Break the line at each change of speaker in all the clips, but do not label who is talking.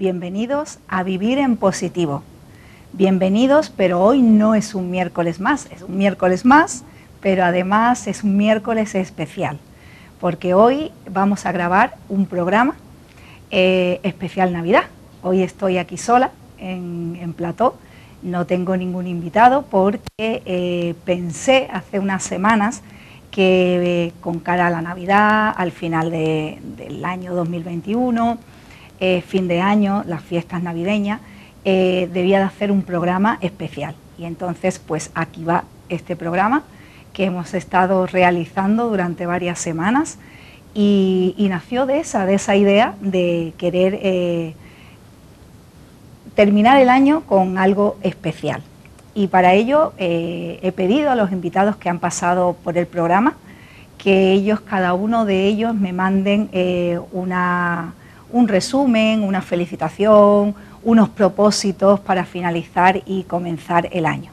Bienvenidos a Vivir en Positivo. Bienvenidos, pero hoy no es un miércoles más, es un miércoles más, pero además es un miércoles especial, porque hoy vamos a grabar un programa eh, especial Navidad. Hoy estoy aquí sola en, en Plató, no tengo ningún invitado porque eh, pensé hace unas semanas que eh, con cara a la Navidad, al final del año 2021, eh, fin de año, las fiestas navideñas, eh, debía de hacer un programa especial. Y entonces, pues aquí va este programa que hemos estado realizando durante varias semanas y, nació de esa, de esa idea de querer terminar el año con algo especial y para ello eh, he pedido a los invitados que han pasado por el programa que ellos, cada uno de ellos, me manden eh, un resumen, una felicitación, unos propósitos para finalizar y comenzar el año.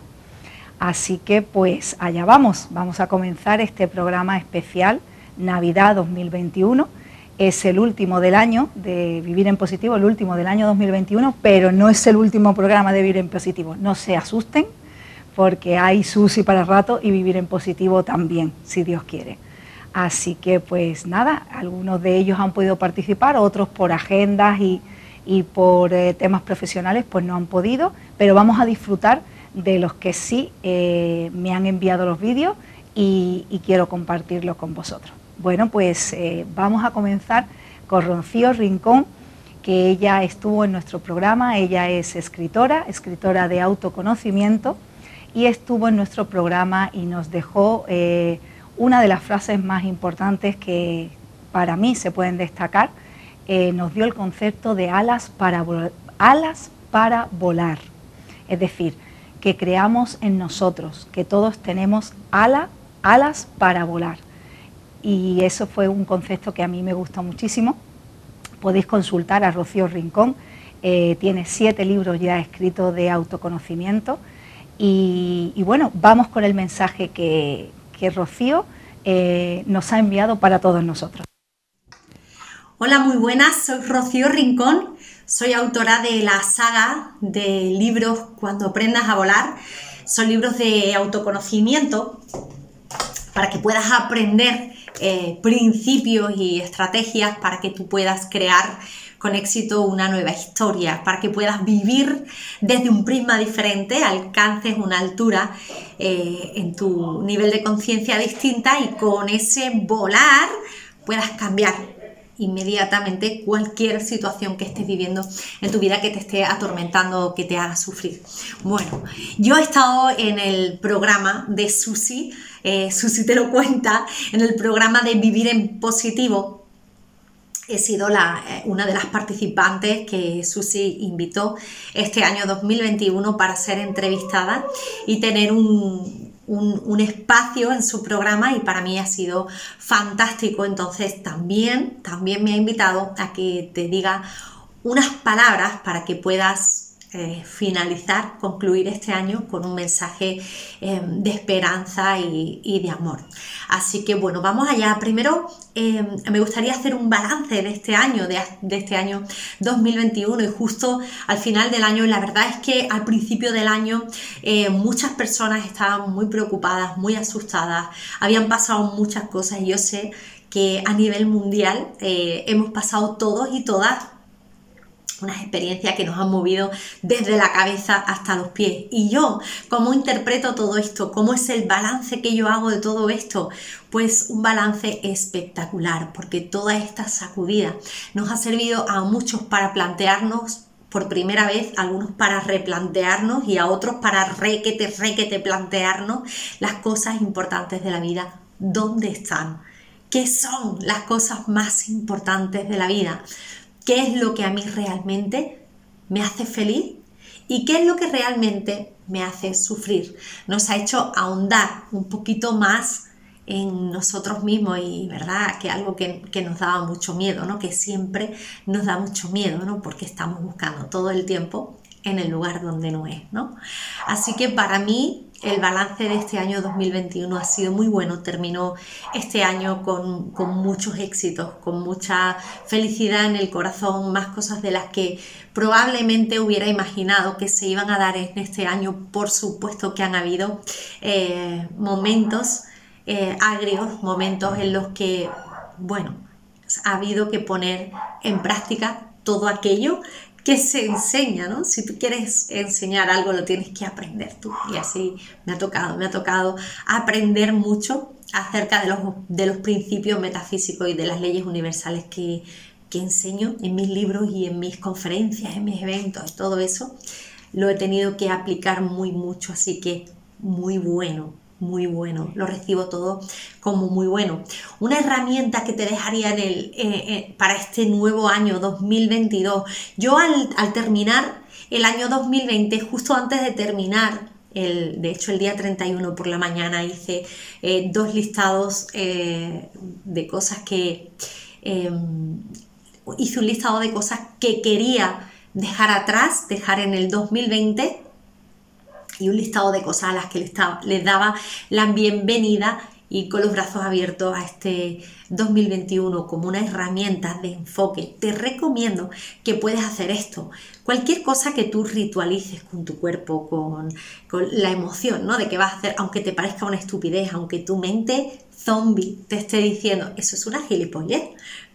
Así que pues allá vamos, vamos a comenzar este programa especial Navidad 2021. Es el último del año de Vivir en Positivo, el último del año 2021, pero no es el último programa de Vivir en Positivo. No se asusten, porque hay sushi para rato y vivir en positivo también, si Dios quiere. Así que pues nada, algunos de ellos han podido participar, otros por agendas y, por eh, temas profesionales pues no han podido, pero vamos a disfrutar de los que sí eh, me han enviado los vídeos y, quiero compartirlos con vosotros. Bueno, pues eh, vamos a comenzar con Rocío Rincón, que ella estuvo en nuestro programa, ella es escritora, escritora de autoconocimiento y estuvo en nuestro programa y nos dejó una de las frases más importantes que para mí se pueden destacar. Eh, nos dio el concepto de alas para, alas para volar. Es decir, que creamos en nosotros, que todos tenemos ala, alas para volar. Y eso fue un concepto que a mí me gusta muchísimo. Podéis consultar a Rocío Rincón, eh, tiene siete libros ya escritos de autoconocimiento y, bueno, vamos con el mensaje que, Rocío eh, nos ha enviado para todos nosotros.
Hola, muy buenas, soy Rocío Rincón, soy autora de la saga de libros Cuando aprendas a volar. Son libros de autoconocimiento para que puedas aprender eh, principios y estrategias para que tú puedas crear con éxito una nueva historia, para que puedas vivir desde un prisma diferente, alcances una altura eh, en tu nivel de conciencia distinta y con ese volar puedas cambiar inmediatamente cualquier situación que estés viviendo en tu vida que te esté atormentando o que te haga sufrir. Bueno, yo he estado en el programa de Susi, eh, Susi te lo cuenta, en el programa de Vivir en Positivo, he sido la, eh, una de las participantes que Susi invitó este año 2021 para ser entrevistada y tener un, un, espacio en su programa y para mí ha sido fantástico. Entonces también, también me ha invitado a que te diga unas palabras para que puedas eh, finalizar, concluir este año con un mensaje eh, de esperanza y, de amor. Así que bueno, vamos allá. Primero eh, me gustaría hacer un balance de este año, de, este año 2021 y justo al final del año, la verdad es que al principio del año muchas personas estaban muy preocupadas, muy asustadas, habían pasado muchas cosas y yo sé que a nivel mundial hemos pasado todos y todas unas experiencias que nos han movido desde la cabeza hasta los pies. Y yo, ¿cómo interpreto todo esto? ¿Cómo es el balance que yo hago de todo esto? Pues un balance espectacular, porque toda esta sacudida nos ha servido a muchos para plantearnos por primera vez, algunos para replantearnos y a otros para requete, requete plantearnos las cosas importantes de la vida. ¿Dónde están? ¿Qué son las cosas más importantes de la vida? Qué es lo que a mí realmente me hace feliz y qué es lo que realmente me hace sufrir. Nos ha hecho ahondar un poquito más en nosotros mismos y verdad que algo que, nos daba mucho miedo, ¿no? que siempre nos da mucho miedo, ¿no? porque estamos buscando todo el tiempo en el lugar donde no es, ¿no? Así que para mí el balance de este año 2021 ha sido muy bueno. Terminó este año con, muchos éxitos, con mucha felicidad en el corazón, más cosas de las que probablemente hubiera imaginado que se iban a dar en este año. Por supuesto que han habido eh, momentos eh, agrios, momentos en los que, bueno, ha habido que poner en práctica todo aquello que se enseña, ¿no? Si tú quieres enseñar algo, lo tienes que aprender tú. Y así me ha tocado, me ha tocado aprender mucho acerca de los, de los principios metafísicos y de las leyes universales que, que enseño en mis libros y en mis conferencias, en mis eventos, y todo eso. Lo he tenido que aplicar muy mucho, así que muy bueno, muy bueno, lo recibo todo como muy bueno. Una herramienta que te dejaría en el, eh, eh, para este nuevo año 2022. Yo al, terminar el año 2020, justo antes de terminar, el, de hecho el día 31 por la mañana hice eh, dos listados de cosas que... Em, hice un listado de cosas que quería dejar atrás, dejar en el 2020 y un listado de cosas a las que les, daba la bienvenida y con los brazos abiertos a este 2021 como una herramienta de enfoque. Te recomiendo que puedes hacer esto. Cualquier cosa que tú ritualices con tu cuerpo, con, con la emoción, ¿no? De que vas a hacer, aunque te parezca una estupidez, aunque tu mente zombie te esté diciendo, eso es una gilipollez,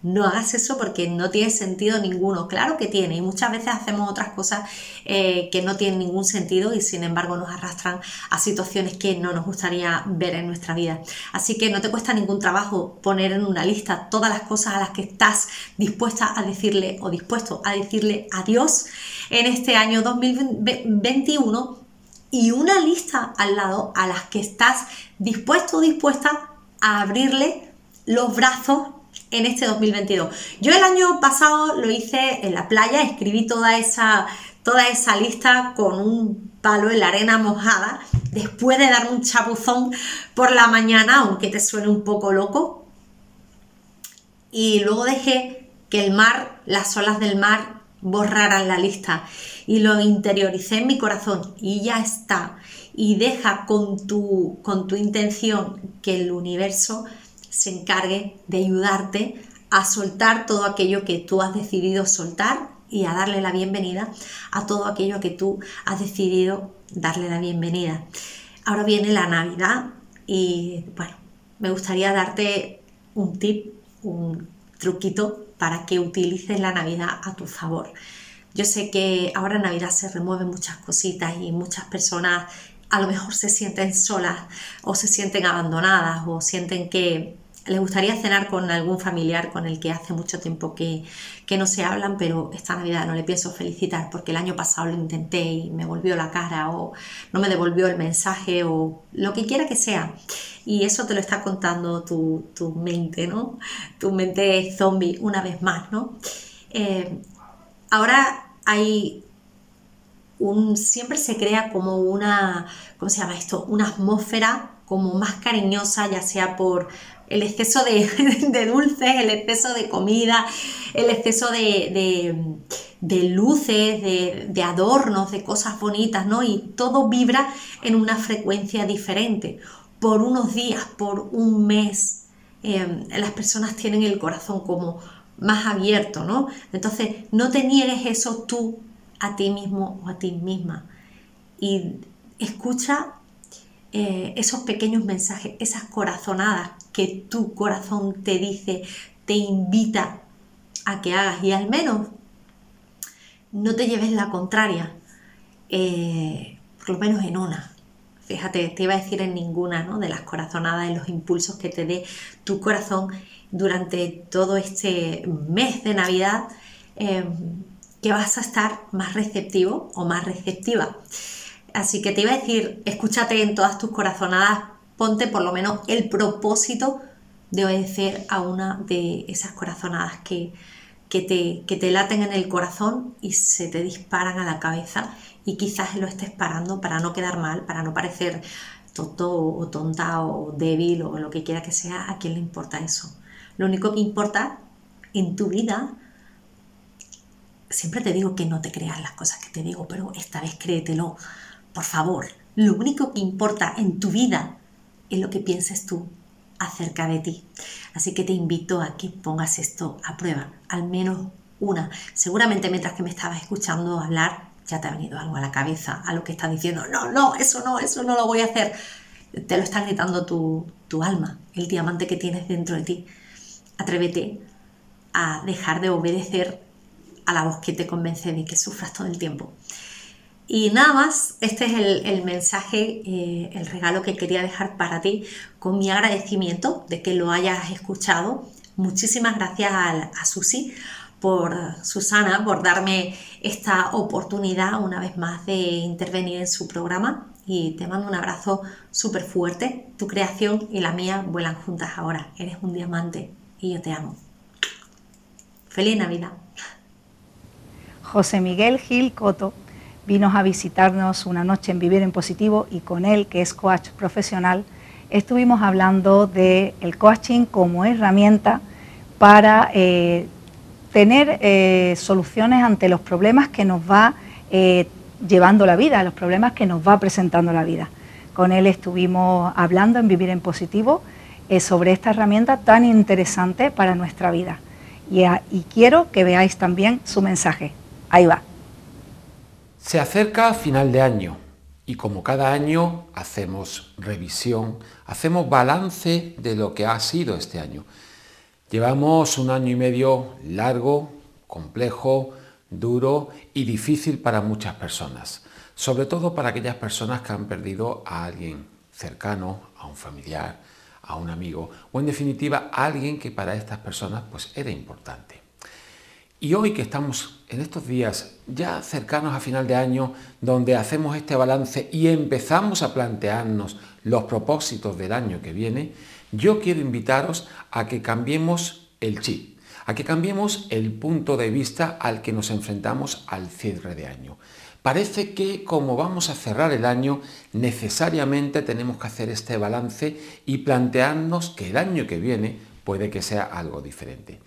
no hagas eso porque no tiene sentido ninguno. Claro que tiene y muchas veces hacemos otras cosas eh, que no tienen ningún sentido y sin embargo nos arrastran a situaciones que no nos gustaría ver en nuestra vida. Así que no te cuesta ningún trabajo poner en una lista todas las cosas a las que estás dispuesta a decirle o dispuesto a decirle adiós en este año 2021 y una lista al lado a las que estás dispuesto o dispuesta a abrirle los brazos en este 2022. Yo el año pasado lo hice en la playa, escribí toda esa, toda esa lista con un palo en la arena mojada, después de dar un chapuzón por la mañana, aunque te suene un poco loco. Y luego dejé que el mar, las olas del mar, borraran la lista. Y lo interioricé en mi corazón y ya está. Y deja con tu, con tu intención que el universo se encargue de ayudarte a soltar todo aquello que tú has decidido soltar y a darle la bienvenida a todo aquello que tú has decidido darle la bienvenida. Ahora viene la Navidad y bueno, me gustaría darte un tip, un truquito para que utilices la Navidad a tu favor. Yo sé que ahora en Navidad se remueven muchas cositas y muchas personas a lo mejor se sienten solas o se sienten abandonadas o sienten que le gustaría cenar con algún familiar con el que hace mucho tiempo que, no se hablan, pero esta Navidad no le pienso felicitar porque el año pasado lo intenté y me volvió la cara o no me devolvió el mensaje o lo que quiera que sea. Y eso te lo está contando tu, mente, ¿no? Tu mente zombie una vez más, ¿no? Eh, ahora hay siempre se crea como una, ¿cómo se llama esto? Una atmósfera como más cariñosa, ya sea por el exceso de, dulces, el exceso de comida, el exceso de, luces, de, adornos, de cosas bonitas, ¿no? Y todo vibra en una frecuencia diferente. Por unos días, por un mes, em, las personas tienen el corazón como más abierto, ¿no? Entonces, no te niegues eso tú a ti mismo o a ti misma. Y escucha eh, esos pequeños mensajes, esas corazonadas que tu corazón te dice, te invita a que hagas y al menos no te lleves la contraria, eh, por lo menos en una. Fíjate, te iba a decir en ninguna ¿no? de las corazonadas, en los impulsos que te dé tu corazón durante todo este mes de Navidad, eh, que vas a estar más receptivo o más receptiva. Así que te iba a decir, escúchate en todas tus corazonadas, ponte por lo menos el propósito de obedecer a una de esas corazonadas que, te, que te laten en el corazón y se te disparan a la cabeza y quizás lo estés parando para no quedar mal, para no parecer tonto o tonta o débil o lo que quiera que sea, ¿a quién le importa eso? Lo único que importa en tu vida siempre te digo que no te creas las cosas que te digo, pero esta vez créetelo. Por favor, lo único que importa en tu vida es lo que pienses tú acerca de ti. Así que te invito a que pongas esto a prueba, al menos una. Seguramente mientras que me estabas escuchando hablar, ya te ha venido algo a la cabeza, a lo que estás diciendo, no, no, eso no, eso no lo voy a hacer. Te lo está gritando tu, tu alma, el diamante que tienes dentro de ti. Atrévete a dejar de obedecer a la voz que te convence de que sufras todo el tiempo. Y nada más, este es el, mensaje, eh, el regalo que quería dejar para ti con mi agradecimiento de que lo hayas escuchado. Muchísimas gracias a, a Susi por Susana por darme esta oportunidad una vez más de intervenir en su programa y te mando un abrazo súper fuerte. Tu creación y la mía vuelan juntas ahora. Eres un diamante y yo te amo. Feliz Navidad.
José Miguel Gil Coto vino a visitarnos una noche en Vivir en Positivo y con él, que es coach profesional, estuvimos hablando del el coaching como herramienta para eh, tener eh, soluciones ante los problemas que nos va eh, llevando la vida, los problemas que nos va presentando la vida. Con él estuvimos hablando en Vivir en Positivo sobre esta herramienta tan interesante para nuestra vida. Y quiero que veáis también su mensaje. Ahí va.
Se acerca final de año y como cada año hacemos revisión, hacemos balance de lo que ha sido este año. Llevamos un año y medio largo, complejo, duro y difícil para muchas personas, sobre todo para aquellas personas que han perdido a alguien cercano, a un familiar, a un amigo o en definitiva a alguien que para estas personas pues era importante. Y hoy que estamos en estos días ya cercanos a final de año, donde hacemos este balance y empezamos a plantearnos los propósitos del año que viene, yo quiero invitaros a que cambiemos el chip, a que cambiemos el punto de vista al que nos enfrentamos al cierre de año. Parece que como vamos a cerrar el año, necesariamente tenemos que hacer este balance y plantearnos que el año que viene puede que sea algo diferente.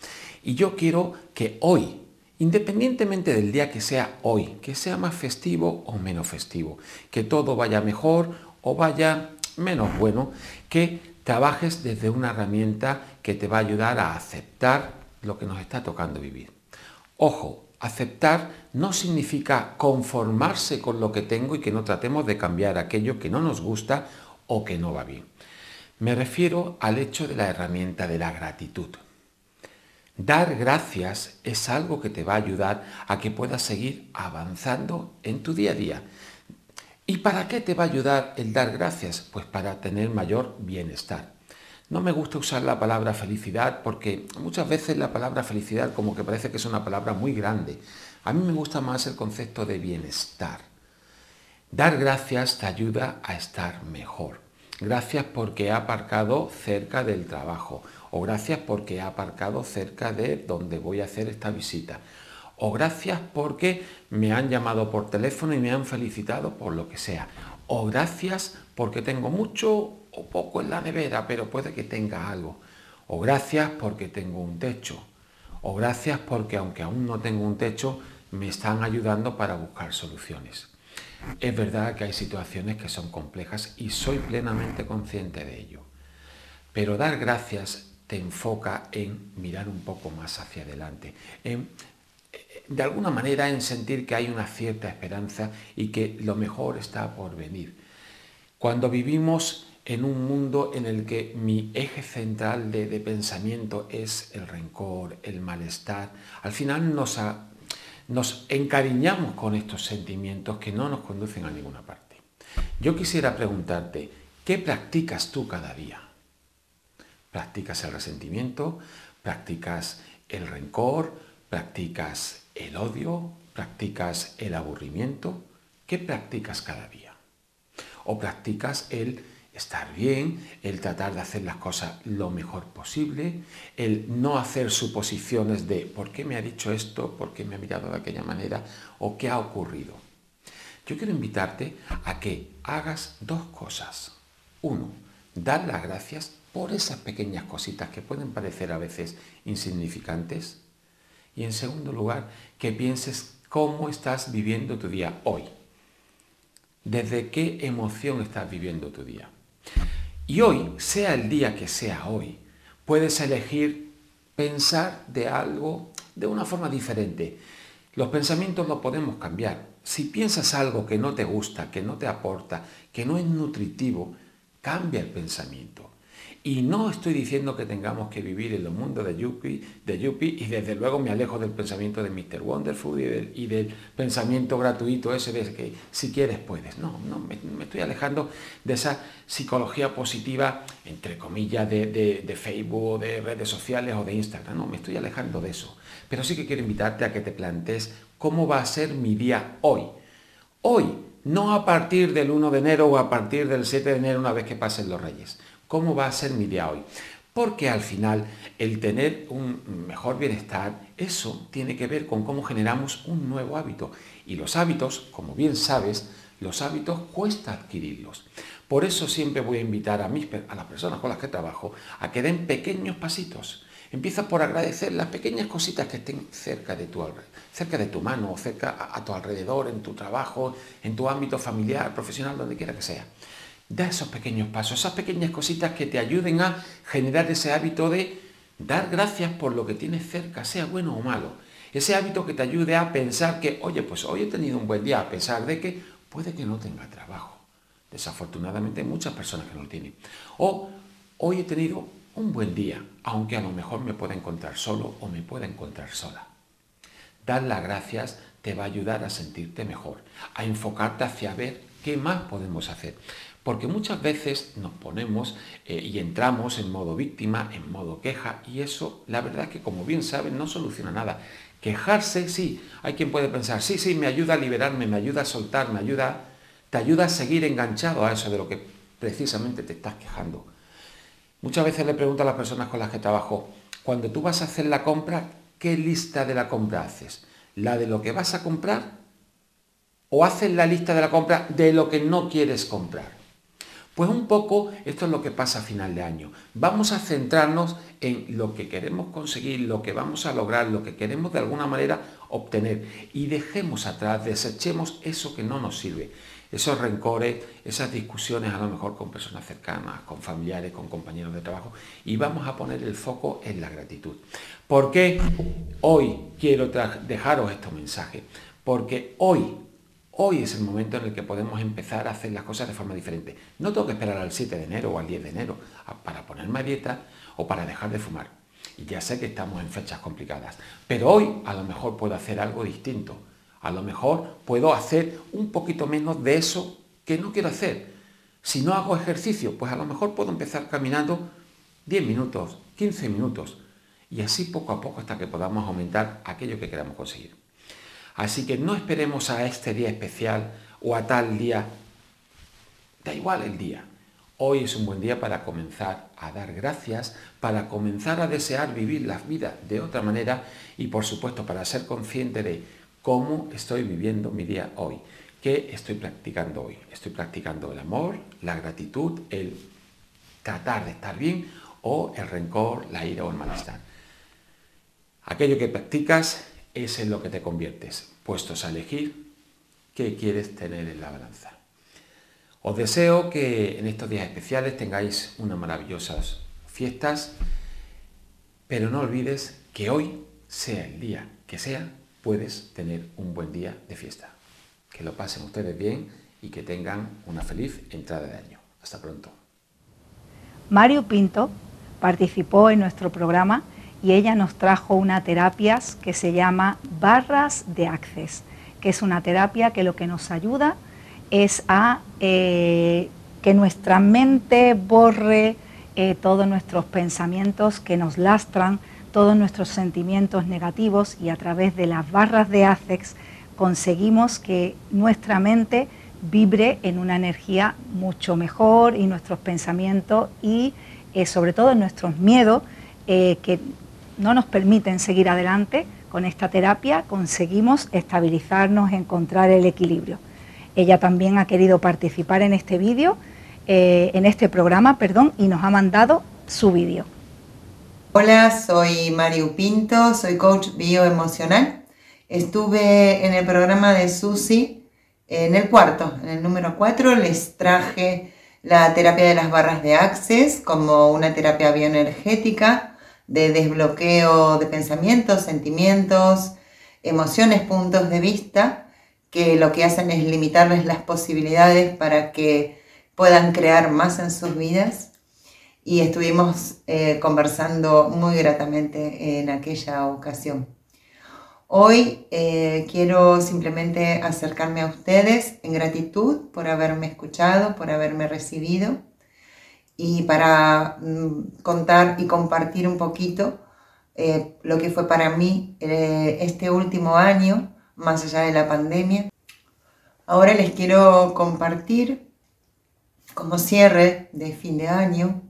Y yo quiero que hoy, independientemente del día que sea hoy, que sea más festivo o menos festivo, que todo vaya mejor o vaya menos bueno, que trabajes desde una herramienta que te va a ayudar a aceptar lo que nos está tocando vivir. Ojo, aceptar no significa conformarse con lo que tengo y que no tratemos de cambiar aquello que no nos gusta o que no va bien. Me refiero al hecho de la herramienta de la gratitud. Dar gracias es algo que te va a ayudar a que puedas seguir avanzando en tu día a día ¿Y para qué te va a ayudar el dar gracias? Pues para tener mayor bienestar. No me gusta usar la palabra felicidad porque muchas veces la palabra felicidad como que parece que es una palabra muy grande. A mí me gusta más el concepto de bienestar. Dar gracias te ayuda a estar mejor. Gracias porque he aparcado cerca del trabajo o gracias porque he aparcado cerca de donde voy a hacer esta visita. O gracias porque me han llamado por teléfono y me han felicitado por lo que sea, o gracias porque tengo mucho o poco en la nevera, pero puede que tenga algo, o gracias porque tengo un techo, o gracias porque aunque aún no tengo un techo, me están ayudando para buscar soluciones. Es verdad que hay situaciones que son complejas y soy plenamente consciente de ello, pero dar gracias te enfoca en mirar un poco más hacia adelante, de alguna manera en sentir que hay una cierta esperanza y que lo mejor está por venir. Cuando vivimos en un mundo en el que mi eje central de, pensamiento es el rencor, el malestar, al final nos encariñamos con estos sentimientos que no nos conducen a ninguna parte. Yo quisiera preguntarte, ¿qué practicas tú cada día? ¿Practicas el resentimiento? ¿Practicas el rencor? ¿Practicas el odio? ¿Practicas el aburrimiento? ¿Qué practicas cada día? ¿O practicas el estar bien, el tratar de hacer las cosas lo mejor posible, el no hacer suposiciones de por qué me ha dicho esto, por qué me ha mirado de aquella manera o qué ha ocurrido? Yo quiero invitarte a que hagas dos cosas. Uno, dar las gracias por esas pequeñas cositas que pueden parecer a veces insignificantes Y en segundo lugar, que pienses cómo estás viviendo tu día hoy. Desde qué emoción estás viviendo tu día. Y hoy, sea el día que sea hoy, puedes elegir pensar de algo de una forma diferente. Los pensamientos los podemos cambiar. Si piensas algo que no te gusta, que no te aporta, que no es nutritivo, cambia el pensamiento. Y no estoy diciendo que tengamos que vivir en los mundos de Yuppie, de Yuppie y desde luego me alejo del pensamiento de Mr. Wonderful y del, pensamiento gratuito ese de que si quieres puedes. No, no, me, estoy alejando de esa psicología positiva, entre comillas, de, de Facebook, de redes sociales o de Instagram. No, me estoy alejando de eso. Pero sí que quiero invitarte a que te plantees cómo va a ser mi día hoy. Hoy, no a partir del 1 de enero o a partir del 7 de enero una vez que pasen los reyes cómo va a ser mi día hoy. Porque al final el tener un mejor bienestar, eso tiene que ver con cómo generamos un nuevo hábito. Y los hábitos, como bien sabes, los hábitos cuesta adquirirlos. Por eso siempre voy a invitar a, mis, a las personas con las que trabajo a que den pequeños pasitos. Empieza por agradecer las pequeñas cositas que estén cerca de tu, cerca de tu mano, cerca a, a tu alrededor, en tu trabajo, en tu ámbito familiar, profesional, donde quiera que sea. Da esos pequeños pasos, esas pequeñas cositas que te ayuden a generar ese hábito de dar gracias por lo que tienes cerca, sea bueno o malo. Ese hábito que te ayude a pensar que, oye, pues hoy he tenido un buen día, a pesar de que puede que no tenga trabajo. Desafortunadamente hay muchas personas que no lo tienen. O hoy he tenido un buen día, aunque a lo mejor me pueda encontrar solo o me pueda encontrar sola. Dar las gracias te va a ayudar a sentirte mejor, a enfocarte hacia ver qué más podemos hacer. Porque muchas veces nos ponemos eh, y entramos en modo víctima, en modo queja, y eso, la verdad que como bien saben, no soluciona nada. Quejarse, sí, hay quien puede pensar, sí, sí, me ayuda a liberarme, me ayuda a soltar, me ayuda, te ayuda a seguir enganchado a eso de lo que precisamente te estás quejando. Muchas veces le pregunto a las personas con las que trabajo, cuando tú vas a hacer la compra, ¿qué lista de la compra haces? ¿La de lo que vas a comprar? ¿O haces la lista de la compra de lo que no quieres comprar? Pues un poco esto es lo que pasa a final de año. Vamos a centrarnos en lo que queremos conseguir, lo que vamos a lograr, lo que queremos de alguna manera obtener y dejemos atrás, desechemos eso que no nos sirve. Esos rencores, esas discusiones a lo mejor con personas cercanas, con familiares, con compañeros de trabajo y vamos a poner el foco en la gratitud. ¿Por qué hoy quiero dejaros estos mensajes? Porque hoy Hoy es el momento en el que podemos empezar a hacer las cosas de forma diferente. No tengo que esperar al 7 de enero o al 10 de enero para ponerme a dieta o para dejar de fumar. Ya sé que estamos en fechas complicadas. Pero hoy a lo mejor puedo hacer algo distinto. A lo mejor puedo hacer un poquito menos de eso que no quiero hacer. Si no hago ejercicio, pues a lo mejor puedo empezar caminando 10 minutos, 15 minutos. Y así poco a poco hasta que podamos aumentar aquello que queramos conseguir. Así que no esperemos a este día especial o a tal día. Da igual el día. Hoy es un buen día para comenzar a dar gracias, para comenzar a desear vivir la vida de otra manera y por supuesto para ser consciente de cómo estoy viviendo mi día hoy. ¿Qué estoy practicando hoy? Estoy practicando el amor, la gratitud, el tratar de estar bien o el rencor, la ira o el malestar. Aquello que practicas es en lo que te conviertes, puestos a elegir qué quieres tener en la balanza. Os deseo que en estos días especiales tengáis unas maravillosas fiestas, pero no olvides que hoy, sea el día que sea, puedes tener un buen día de fiesta. Que lo pasen ustedes bien y que tengan una feliz entrada de año. Hasta pronto.
Mario Pinto participó en nuestro programa y ella nos trajo una terapia que se llama barras de access, que es una terapia que lo que nos ayuda es a eh, que nuestra mente borre eh, todos nuestros pensamientos que nos lastran, todos nuestros sentimientos negativos y a través de las barras de access conseguimos que nuestra mente vibre en una energía mucho mejor y nuestros pensamientos y eh, sobre todo nuestros miedos que no nos permiten seguir adelante con esta terapia, conseguimos estabilizarnos, encontrar el equilibrio. Ella también ha querido participar en este vídeo, eh, en este programa, perdón, y nos ha mandado su vídeo.
Hola, soy Mario Pinto, soy coach bioemocional. Estuve en el programa de Susi en el cuarto, en el número 4, les traje la terapia de las barras de Access como una terapia bioenergética de desbloqueo de pensamientos, sentimientos, emociones, puntos de vista, que lo que hacen es limitarles las posibilidades para que puedan crear más en sus vidas y estuvimos eh, conversando muy gratamente en aquella ocasión. Hoy eh, quiero simplemente acercarme a ustedes en gratitud por haberme escuchado, por haberme recibido y para mm, contar y compartir un poquito eh, lo que fue para mí este último año, más allá de la pandemia. Ahora les quiero compartir como cierre de fin de año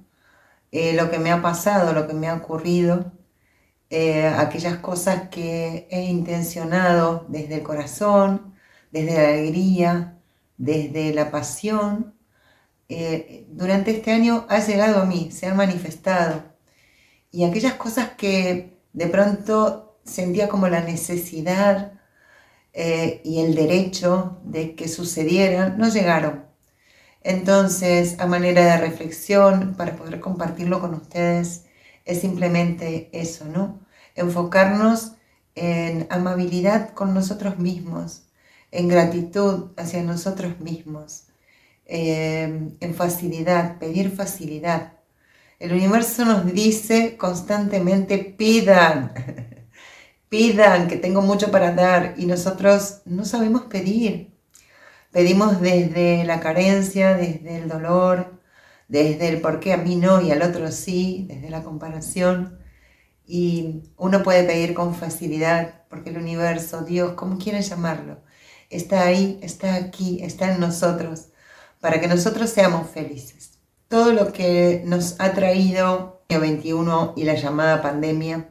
eh, lo que me ha pasado, lo que me ha ocurrido, eh, aquellas cosas que he intencionado desde el corazón, desde la alegría, desde la pasión. Eh, durante este año ha llegado a mí, se han manifestado. Y aquellas cosas que de pronto sentía como la necesidad y el derecho de que sucedieran, no llegaron. Entonces, a manera de reflexión, para poder compartirlo con ustedes, es simplemente eso, ¿no? Enfocarnos en amabilidad con nosotros mismos, en gratitud hacia nosotros mismos, eh, en facilidad, pedir facilidad. El universo nos dice constantemente, pidan, pidan, que tengo mucho para dar, y nosotros no sabemos pedir. Pedimos desde la carencia, desde el dolor, desde el por qué a mí no y al otro sí, desde la comparación. Y uno puede pedir con facilidad porque el universo, Dios, como quieren llamarlo, está ahí, está aquí, está en nosotros, para que nosotros seamos felices. Todo lo que nos ha traído el 21 y la llamada pandemia,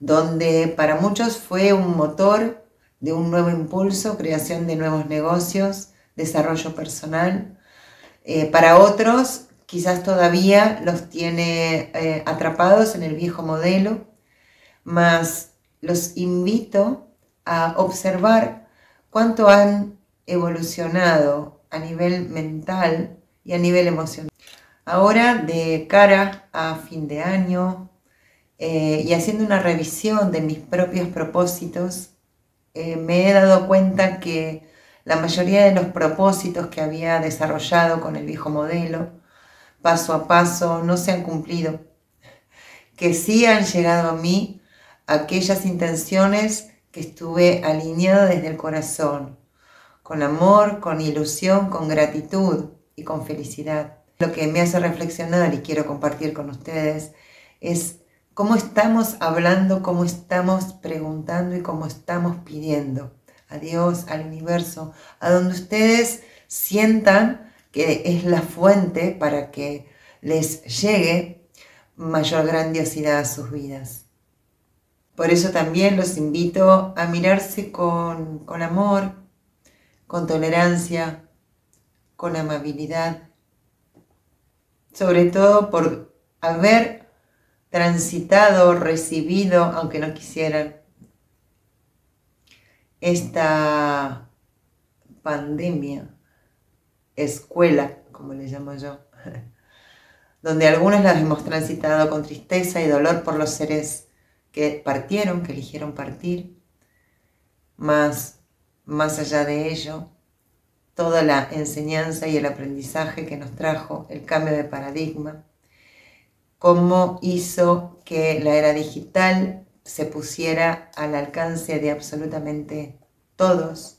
donde para muchos fue un motor de un nuevo impulso, creación de nuevos negocios, desarrollo personal. Eh, para otros, quizás todavía los tiene eh, atrapados en el viejo modelo, mas los invito a observar cuánto han evolucionado a nivel mental y a nivel emocional. Ahora, de cara a fin de año eh, y haciendo una revisión de mis propios propósitos, eh, me he dado cuenta que la mayoría de los propósitos que había desarrollado con el viejo modelo, paso a paso, no se han cumplido. Que sí han llegado a mí aquellas intenciones que estuve alineado desde el corazón, con amor, con ilusión, con gratitud y con felicidad. Lo que me hace reflexionar y quiero compartir con ustedes es cómo estamos hablando, cómo estamos preguntando y cómo estamos pidiendo a Dios, al universo, a donde ustedes sientan que es la fuente para que les llegue mayor grandiosidad a sus vidas. Por eso también los invito a mirarse con, con amor, con tolerancia, con amabilidad, sobre todo por haber transitado, recibido, aunque no quisieran, esta pandemia, escuela, como le llamo yo, donde algunos las hemos transitado con tristeza y dolor por los seres que partieron, que eligieron partir, más, más allá de ello, toda la enseñanza y el aprendizaje que nos trajo el cambio de paradigma, cómo hizo que la era digital se pusiera al alcance de absolutamente todos,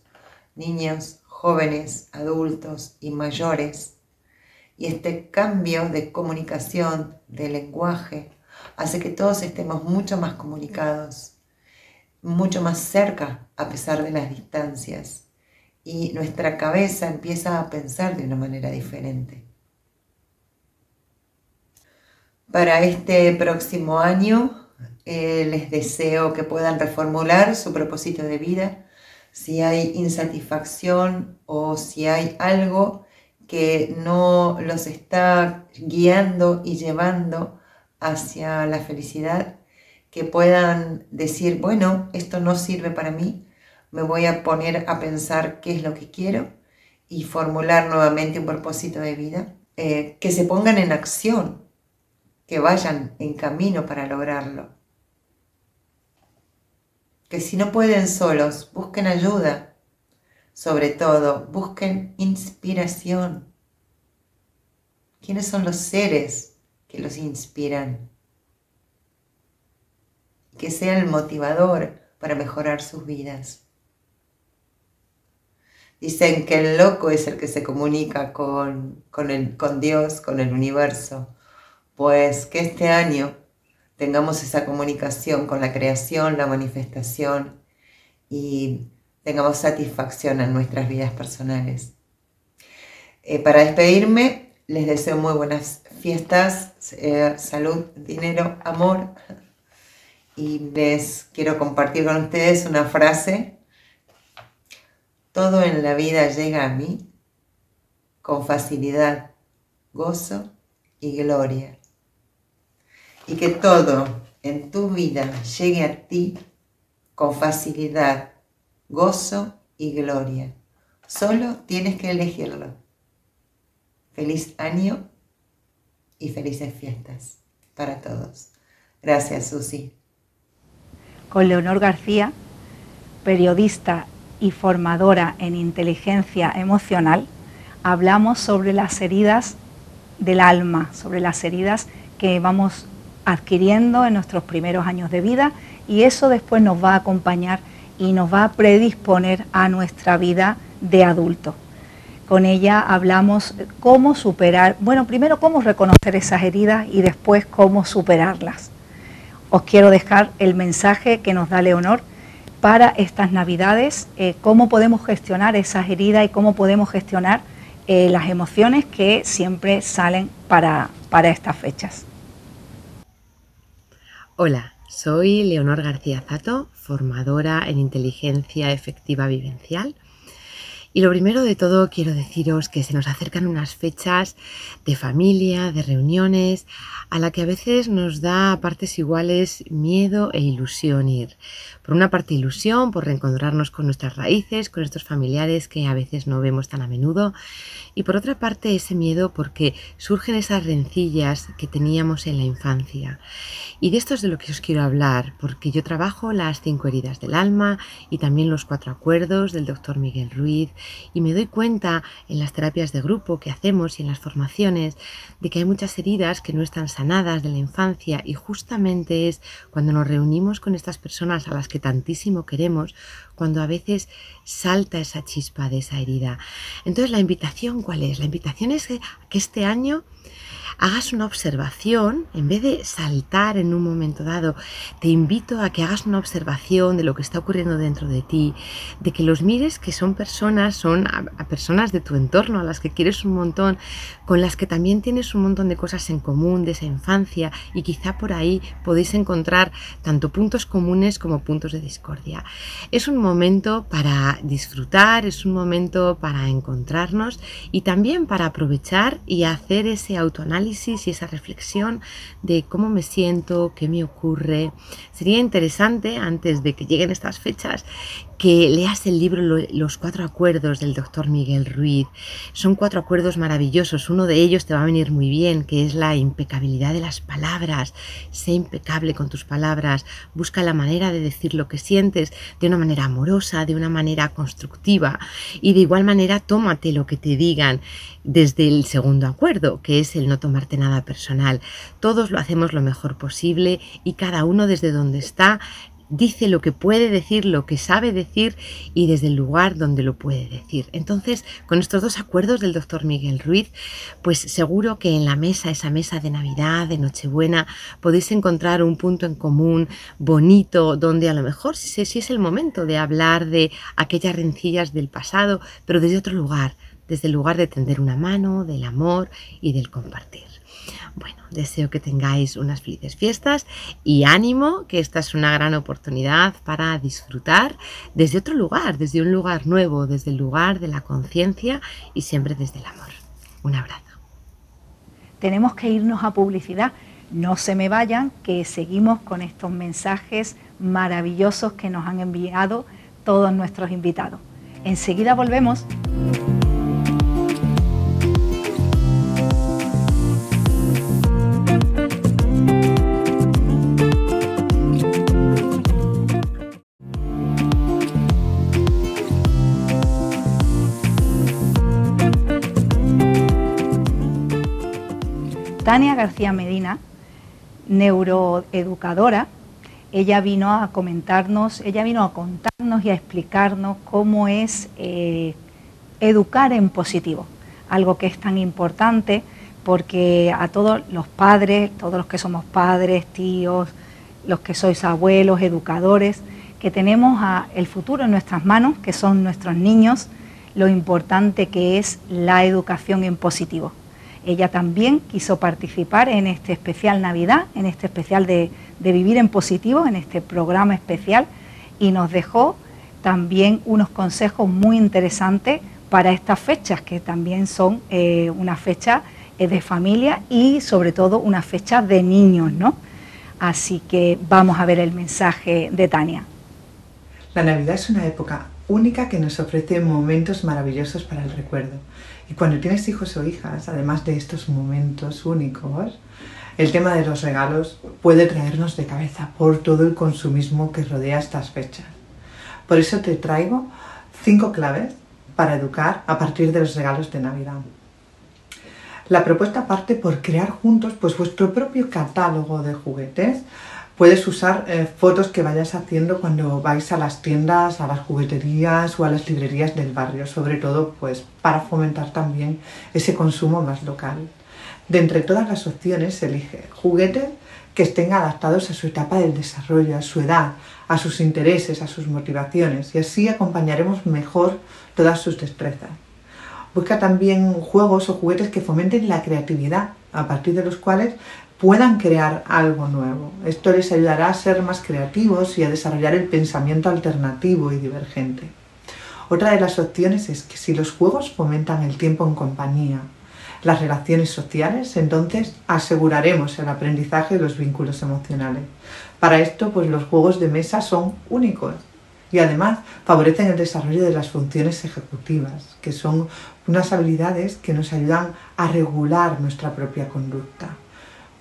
niños, jóvenes, adultos y mayores. Y este cambio de comunicación, de lenguaje, hace que todos estemos mucho más comunicados, mucho más cerca a pesar de las distancias. Y nuestra cabeza empieza a pensar de una manera diferente. Para este próximo año eh, les deseo que puedan reformular su propósito de vida, si hay insatisfacción o si hay algo que no los está guiando y llevando hacia la felicidad, que puedan decir, bueno, esto no sirve para mí, me voy a poner a pensar qué es lo que quiero y formular nuevamente un propósito de vida, eh, que se pongan en acción, que vayan en camino para lograrlo. Que si no pueden solos, busquen ayuda. Sobre todo, busquen inspiración. ¿Quiénes son los seres que los inspiran? Que sea el motivador para mejorar sus vidas. Dicen que el loco es el que se comunica con, el, con Dios, con el universo. Pues que este año tengamos esa comunicación con la creación, la manifestación y tengamos satisfacción en nuestras vidas personales. Eh, para despedirme, les deseo muy buenas fiestas, eh, salud, dinero, amor. Y les quiero compartir con ustedes una frase todo en la vida llega a mí con facilidad, gozo y gloria. Y que todo en tu vida llegue a ti con facilidad, gozo y gloria. Solo tienes que elegirlo. Feliz año y felices fiestas para todos. Gracias, Susi.
Con Leonor García, periodista y formadora en inteligencia emocional, hablamos sobre las heridas del alma, sobre las heridas que vamos adquiriendo en nuestros primeros años de vida y eso después nos va a acompañar y nos va a predisponer a nuestra vida de adulto. Con ella hablamos cómo superar, bueno, primero cómo reconocer esas heridas y después cómo superarlas. Os quiero dejar el mensaje que nos da Leonor para estas navidades, eh, cómo podemos gestionar esas heridas y cómo podemos gestionar eh, las emociones que siempre salen para, para estas fechas.
Hola, soy Leonor García Zato, formadora en inteligencia efectiva vivencial y lo primero de todo quiero deciros que se nos acercan unas fechas de familia, de reuniones, a la que a veces nos da a partes iguales miedo e ilusión ir. Por una parte ilusión por reencontrarnos con nuestras raíces, con estos familiares que a veces no vemos tan a menudo, y por otra parte ese miedo porque surgen esas rencillas que teníamos en la infancia. Y de esto es de lo que os quiero hablar, porque yo trabajo las cinco heridas del alma y también los cuatro acuerdos del doctor Miguel Ruiz y me doy cuenta en las terapias de grupo que hacemos y en las formaciones de que hay muchas heridas que no están sanadas de la infancia y justamente es cuando nos reunimos con estas personas a las que tantísimo queremos, cuando a veces salta esa chispa de esa herida. Entonces la invitación, ¿cuál es? La invitación es que, este año hagas una observación, en vez de saltar en un momento dado, te invito a que hagas una observación de lo que está ocurriendo dentro de ti, de que los mires que son personas, son a, personas de tu entorno, a las que quieres un montón, con las que también tienes un montón de cosas en común de esa infancia y quizá por ahí podéis encontrar tanto puntos comunes como puntos de discordia. Es un momento para disfrutar, es un momento para encontrarnos y también para aprovechar y hacer ese autoanálisis y esa reflexión de cómo me siento, qué me ocurre. Sería interesante, antes de que lleguen estas fechas, que leas el libro Los cuatro acuerdos del doctor Miguel Ruiz. Son cuatro acuerdos maravillosos. Uno de ellos te va a venir muy bien, que es la impecabilidad de las palabras. Sé impecable con tus palabras. Busca la manera de decir lo que sientes de una manera amorosa, de una manera constructiva. Y de igual manera, tómate lo que te digan desde el segundo acuerdo, que es el no tomarte nada personal. Todos lo hacemos lo mejor posible y cada uno desde donde está dice lo que puede decir, lo que sabe decir y desde el lugar donde lo puede decir. Entonces, con estos dos acuerdos del doctor Miguel Ruiz, pues seguro que en la mesa, esa mesa de Navidad, de Nochebuena, podéis encontrar un punto en común bonito, donde a lo mejor sí, es el momento de hablar de aquellas rencillas del pasado, pero desde otro lugar, desde el lugar de tender una mano, del amor y del compartir. Bueno, deseo que tengáis unas felices fiestas y ánimo, que esta es una gran oportunidad para disfrutar desde otro lugar, desde un lugar nuevo, desde el lugar de la conciencia y siempre desde el amor. Un abrazo.
Tenemos que irnos a publicidad, No se me vayan, que seguimos con estos mensajes maravillosos que nos han enviado todos nuestros invitados. Enseguida volvemos. Tania García Medina, neuroeducadora, ella vino a comentarnos, ella vino a contarnos y a explicarnos cómo es eh, educar en positivo, algo que es tan importante porque a todos los padres, todos los que somos padres, tíos, los que sois abuelos, educadores, que tenemos el futuro en nuestras manos, que son nuestros niños, lo importante que es la educación en positivo. Ella también quiso participar en este especial Navidad, en este especial de, Vivir en Positivo, en este programa especial, y nos dejó también unos consejos muy interesantes para estas fechas, que también son eh, una fecha eh, de familia y sobre todo una fecha de niños, ¿no? Así que vamos a ver el mensaje de Tania.
La Navidad es una época única que nos ofrece momentos maravillosos para el recuerdo. Y cuando tienes hijos o hijas, además de estos momentos únicos, el tema de los regalos puede traernos de cabeza por todo el consumismo que rodea estas fechas. Por eso te traigo cinco claves para educar a partir de los regalos de Navidad. La propuesta parte por crear juntos pues, vuestro propio catálogo de juguetes Puedes usar eh, fotos que vayas haciendo cuando vais a las tiendas, a las jugueterías o a las librerías del barrio, sobre todo pues para fomentar también ese consumo más local. De entre todas las opciones elige juguetes que estén adaptados a su etapa del desarrollo, a su edad, a sus intereses, a sus motivaciones y así acompañaremos mejor todas sus destrezas. Busca también juegos o juguetes que fomenten la creatividad, a partir de los cuales puedan crear algo nuevo. Esto les ayudará a ser más creativos y a desarrollar el pensamiento alternativo y divergente. Otra de las opciones es que si los juegos fomentan el tiempo en compañía, las relaciones sociales, entonces aseguraremos el aprendizaje de los vínculos emocionales. Para esto, pues los juegos de mesa son únicos y además favorecen el desarrollo de las funciones ejecutivas, que son unas habilidades que nos ayudan a regular nuestra propia conducta.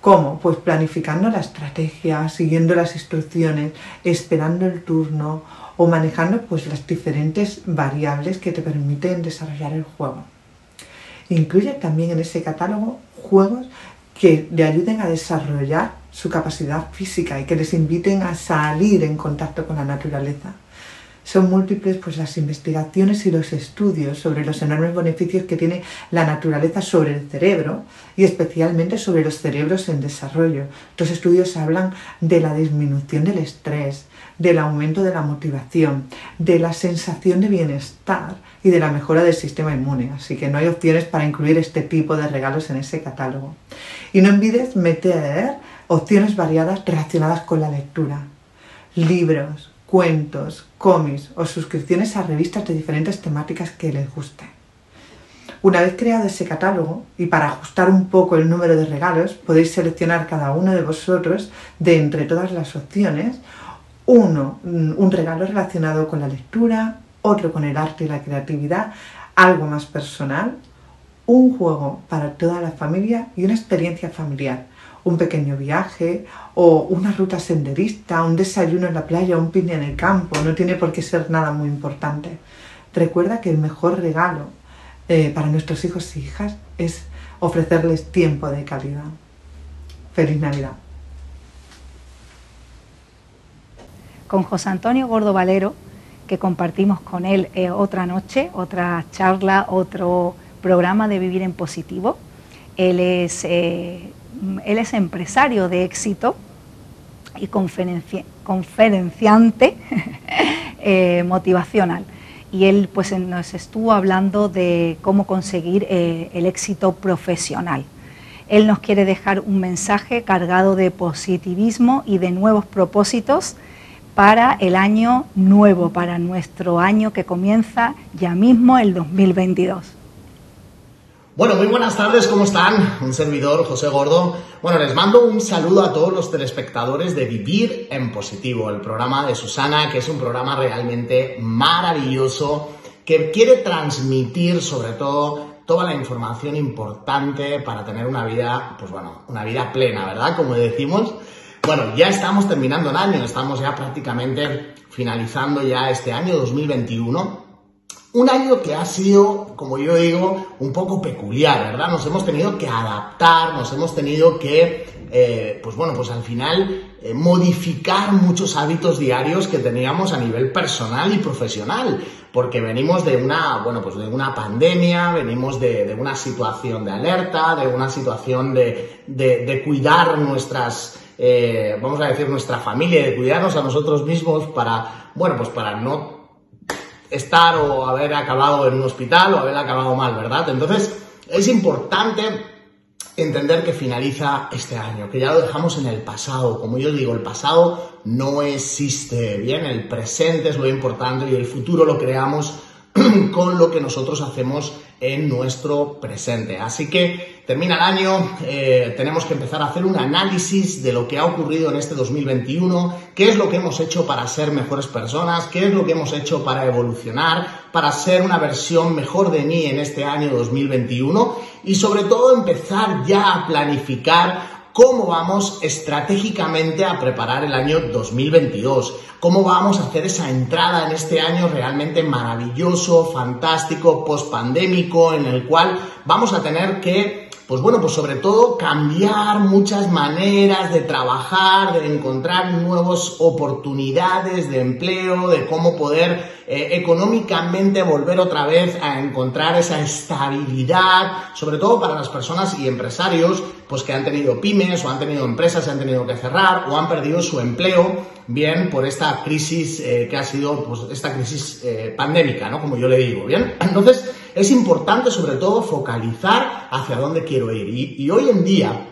¿Cómo? Pues planificando la estrategia, siguiendo las instrucciones, esperando el turno o manejando pues las diferentes variables que te permiten desarrollar el juego. Incluye también en ese catálogo juegos que le ayuden a desarrollar su capacidad física y que les inviten a salir en contacto con la naturaleza. Son múltiples pues, las investigaciones y los estudios sobre los enormes beneficios que tiene la naturaleza sobre el cerebro y especialmente sobre los cerebros en desarrollo. Los estudios hablan de la disminución del estrés, del aumento de la motivación, de la sensación de bienestar y de la mejora del sistema inmune. Así que no hay opciones para incluir este tipo de regalos en ese catálogo. Y no olvides meter opciones variadas relacionadas con la lectura. Libros, cuentos, cómics o suscripciones a revistas de diferentes temáticas que les gusten. Una vez creado ese catálogo, y para ajustar un poco el número de regalos, podéis seleccionar cada uno de vosotros de entre todas las opciones uno, mm, un regalo relacionado con la lectura, otro con el arte y la creatividad, algo más personal, un juego para toda la familia y una experiencia familiar un pequeño viaje o una ruta senderista, un desayuno en la playa, un picnic en el campo, no tiene por qué ser nada muy importante. Recuerda que el mejor regalo eh, para nuestros hijos e hijas es ofrecerles tiempo de calidad. Feliz Navidad.
Con José Antonio Gordo Valero, que compartimos con él eh, otra noche, otra charla, otro programa de Vivir en Positivo. Él es eh, él es empresario de éxito y conferenciante eh, motivacional. Y él pues, nos estuvo hablando de cómo conseguir eh, el éxito profesional. Él nos quiere dejar un mensaje cargado de positivismo y de nuevos propósitos para el año nuevo, para nuestro año que comienza ya mismo el 2022.
Bueno, muy buenas tardes, ¿cómo están? Un servidor, José Gordo. Bueno, les mando un saludo a todos los telespectadores de Vivir en Positivo, el programa de Susana, que es un programa realmente maravilloso, que quiere transmitir sobre todo toda la información importante para tener una vida, pues bueno, una vida plena, ¿verdad? Como decimos. Bueno, ya estamos terminando el año, estamos ya prácticamente finalizando ya este año 2021 un año que ha sido, como yo digo, un poco peculiar, ¿verdad? Nos hemos tenido que adaptar, nos hemos tenido que, eh, pues bueno, pues al final eh, modificar muchos hábitos diarios que teníamos a nivel personal y profesional, porque venimos de una, bueno, pues de una pandemia, venimos de, una situación de alerta, de una situación de, cuidar nuestras, eh, vamos a decir, nuestra familia, de cuidarnos a nosotros mismos para, bueno, pues para no estar o haber acabado en un hospital o haber acabado mal, ¿verdad? Entonces, es importante entender que finaliza este año, que ya lo dejamos en el pasado. Como yo digo, el pasado no existe, bien, el presente es lo importante y el futuro lo creamos con lo que nosotros hacemos en nuestro presente. Así que termina el año, eh, tenemos que empezar a hacer un análisis de lo que ha ocurrido en este 2021, qué es lo que hemos hecho para ser mejores personas, qué es lo que hemos hecho para evolucionar, para ser una versión mejor de mí en este año 2021 y sobre todo empezar ya a planificar cómo vamos estratégicamente a preparar el año 2022, cómo vamos a hacer esa entrada en este año realmente maravilloso, fantástico, post-pandémico, en el cual vamos a tener que pues bueno, pues sobre todo cambiar muchas maneras de trabajar, de encontrar nuevas oportunidades de empleo, de cómo poder eh, económicamente volver otra vez a encontrar esa estabilidad, sobre todo para las personas y empresarios, pues que han tenido pymes o han tenido empresas, se han tenido que cerrar o han perdido su empleo, bien por esta crisis eh, que ha sido, pues esta crisis eh, pandémica, ¿no? Como yo le digo, bien. Entonces, es importante sobre todo focalizar hacia dónde quiero ir. Y, hoy en día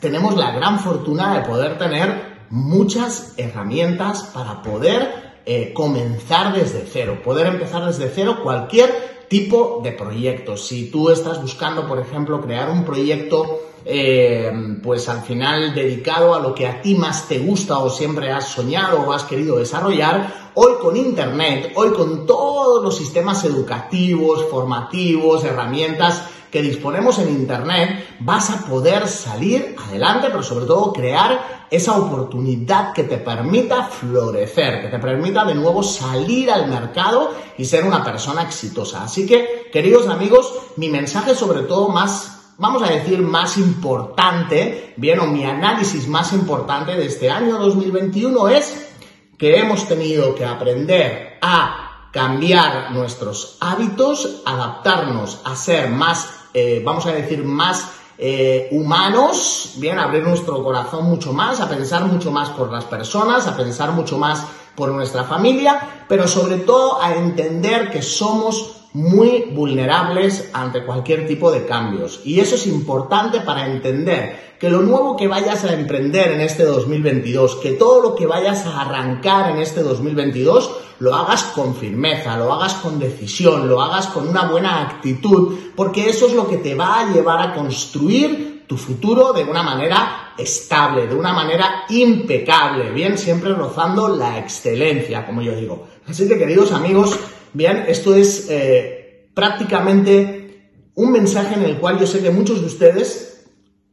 tenemos la gran fortuna de poder tener muchas herramientas para poder eh, comenzar desde cero, poder empezar desde cero cualquier tipo de proyecto. Si tú estás buscando, por ejemplo, crear un proyecto eh, pues al final dedicado a lo que a ti más te gusta o siempre has soñado o has querido desarrollar, hoy con Internet, hoy con todos los sistemas educativos, formativos, herramientas que disponemos en Internet, vas a poder salir adelante, pero sobre todo crear esa oportunidad que te permita florecer, que te permita de nuevo salir al mercado y ser una persona exitosa. Así que, queridos amigos, mi mensaje sobre todo más vamos a decir, más importante, bien, o mi análisis más importante de este año 2021 es que hemos tenido que aprender a cambiar nuestros hábitos, adaptarnos a ser más, eh, vamos a decir, más eh, humanos, bien, abrir nuestro corazón mucho más, a pensar mucho más por las personas, a pensar mucho más por nuestra familia, pero sobre todo a entender que somos muy vulnerables ante cualquier tipo de cambios. Y eso es importante para entender que lo nuevo que vayas a emprender en este 2022, que todo lo que vayas a arrancar en este 2022, lo hagas con firmeza, lo hagas con decisión, lo hagas con una buena actitud, porque eso es lo que te va a llevar a construir tu futuro de una manera estable, de una manera impecable, bien, siempre rozando la excelencia, como yo digo. Así que, queridos amigos, Bien, esto es eh, prácticamente un mensaje en el cual yo sé que muchos de ustedes,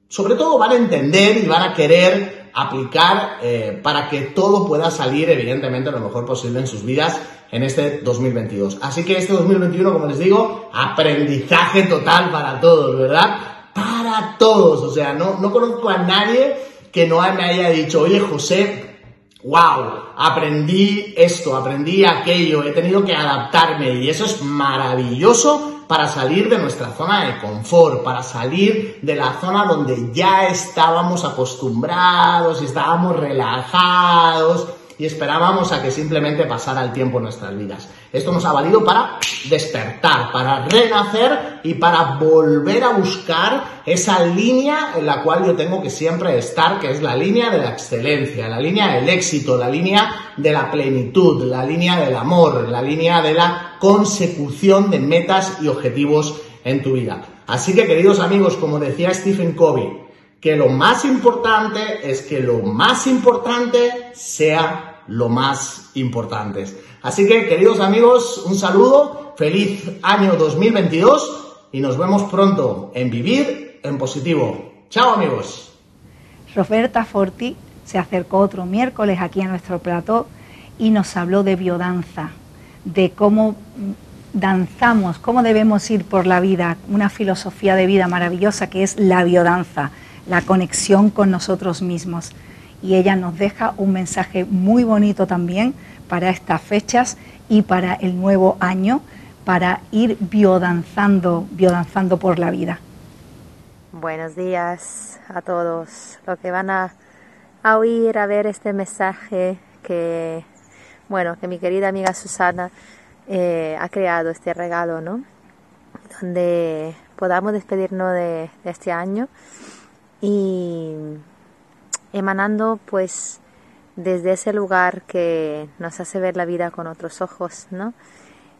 sobre todo, van a entender y van a querer aplicar eh, para que todo pueda salir, evidentemente, lo mejor posible en sus vidas en este 2022. Así que este 2021, como les digo, aprendizaje total para todos, ¿verdad? Para todos. O sea, no, no conozco a nadie que no me haya dicho, oye, José, wow, aprendí esto, aprendí aquello, he tenido que adaptarme y eso es maravilloso para salir de nuestra zona de confort, para salir de la zona donde ya estábamos acostumbrados estábamos relajados y esperábamos a que simplemente pasara el tiempo en nuestras vidas. Esto nos ha valido para despertar, para renacer y para volver a buscar esa línea en la cual yo tengo que siempre estar, que es la línea de la excelencia, la línea del éxito, la línea de la plenitud, la línea del amor, la línea de la consecución de metas y objetivos en tu vida. Así que queridos amigos, como decía Stephen Covey, que lo más importante es que lo más importante sea lo más importante. Así que queridos amigos, un saludo, feliz año 2022 y nos vemos pronto en Vivir en Positivo. Chao amigos.
Roberta Forti se acercó otro miércoles aquí a nuestro plató y nos habló de biodanza, de cómo danzamos, cómo debemos ir por la vida, una filosofía de vida maravillosa que es la biodanza, la conexión con nosotros mismos. Y ella nos deja un mensaje muy bonito también para estas fechas y para el nuevo año, para ir biodanzando, biodanzando por la vida.
Buenos días a todos los que van a, a oír, a ver este mensaje que, bueno, que mi querida amiga Susana eh, ha creado este regalo, ¿no? Donde podamos despedirnos de, este año y emanando pues desde ese lugar que nos hace ver la vida con otros ojos, ¿no?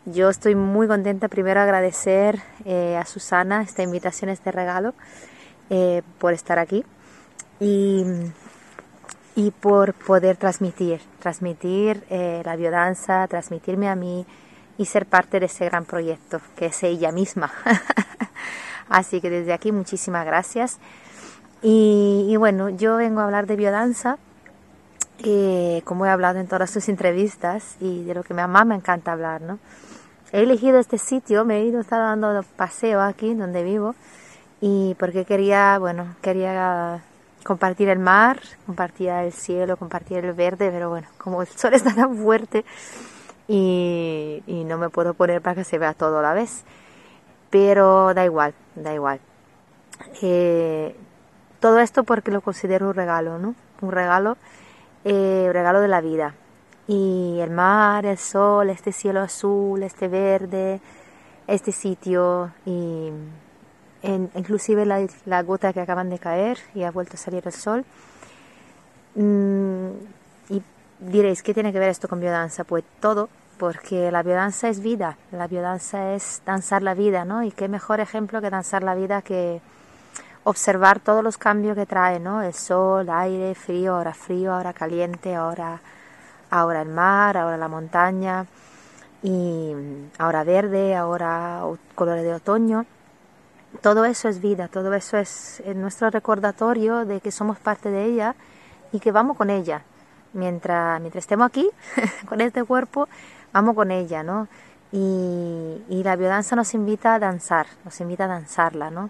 Yo estoy muy contenta primero agradecer eh, a Susana esta invitación, este regalo, eh, por estar aquí y, y, por poder transmitir, transmitir la biodanza, transmitirme a mí y ser parte de ese gran proyecto que es ella misma. Así que desde aquí muchísimas gracias. Y, bueno, yo vengo a hablar de biodanza, eh, como he hablado en todas sus entrevistas y de lo que mi mamá me encanta hablar, ¿no? He elegido este sitio, me he ido, estado dando paseo aquí donde vivo y porque quería, bueno, quería compartir el mar, compartir el cielo, compartir el verde, pero bueno, como el sol está tan fuerte, y, no me puedo poner para que se vea todo a la vez. Pero da igual, da igual. Eh, todo esto porque lo considero un regalo, ¿no? Un regalo, eh, regalo de la vida. Y el mar, el sol, este cielo azul, este verde, este sitio y inclusive la, gota que acaban de caer y ha vuelto a salir el sol. Mm, y diréis, ¿qué tiene que ver esto con biodanza? Pues todo, porque la biodanza es vida, la biodanza es danzar la vida, ¿no? Y qué mejor ejemplo que danzar la vida que observar todos los cambios que trae, ¿no? El sol, aire, frío, ahora frío, ahora caliente, ahora, ahora el mar, ahora la montaña, y ahora verde, ahora colores de otoño. Todo eso es vida, todo eso es nuestro recordatorio de que somos parte de ella y que vamos con ella mientras, mientras estemos aquí, con este cuerpo, vamos con ella, ¿no? Y, y, la biodanza nos invita a danzar, nos invita a danzarla, ¿no?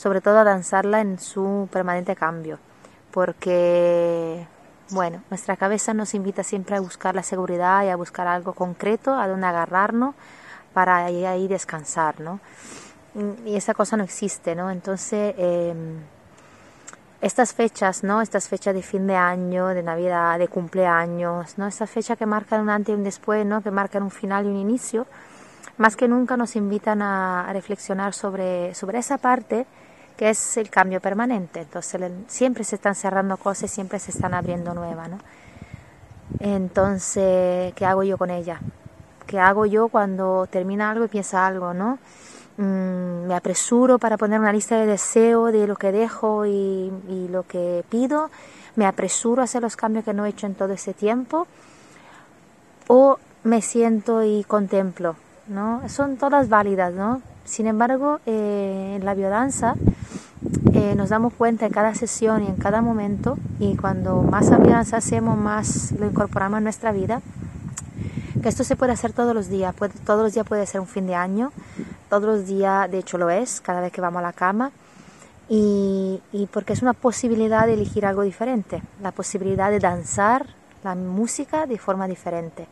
Sobre todo a danzarla en su permanente cambio, porque, bueno, nuestra cabeza nos invita siempre a buscar la seguridad y a buscar algo concreto, a donde agarrarnos para ahí, descansar, ¿no? Y esa cosa no existe, ¿no? Entonces, eh, estas fechas, ¿no? Estas fechas de fin de año, de Navidad, de cumpleaños, ¿no? Estas fechas que marcan un antes y un después, ¿no? Que marcan un final y un inicio, más que nunca nos invitan a, reflexionar sobre, sobre esa parte que es el cambio permanente. Entonces siempre se están cerrando cosas, siempre se están abriendo nuevas, ¿no? Entonces, ¿qué hago yo con ella? ¿Qué hago yo cuando termina algo y piensa algo, ¿no? Mm, me apresuro para poner una lista de deseo de lo que dejo y, lo que pido, me apresuro a hacer los cambios que no he hecho en todo ese tiempo, o me siento y contemplo, ¿no? Son todas válidas, ¿no? Sin embargo, eh, en la biodanza eh, nos damos cuenta en cada sesión y en cada momento, y cuando más biodanza hacemos, más lo incorporamos en nuestra vida, que esto se puede hacer todos los días, todos los días puede ser un fin de año, todos los días, de hecho lo es, cada vez que vamos a la cama, y, porque es una posibilidad de elegir algo diferente, la posibilidad de danzar la música de forma diferente.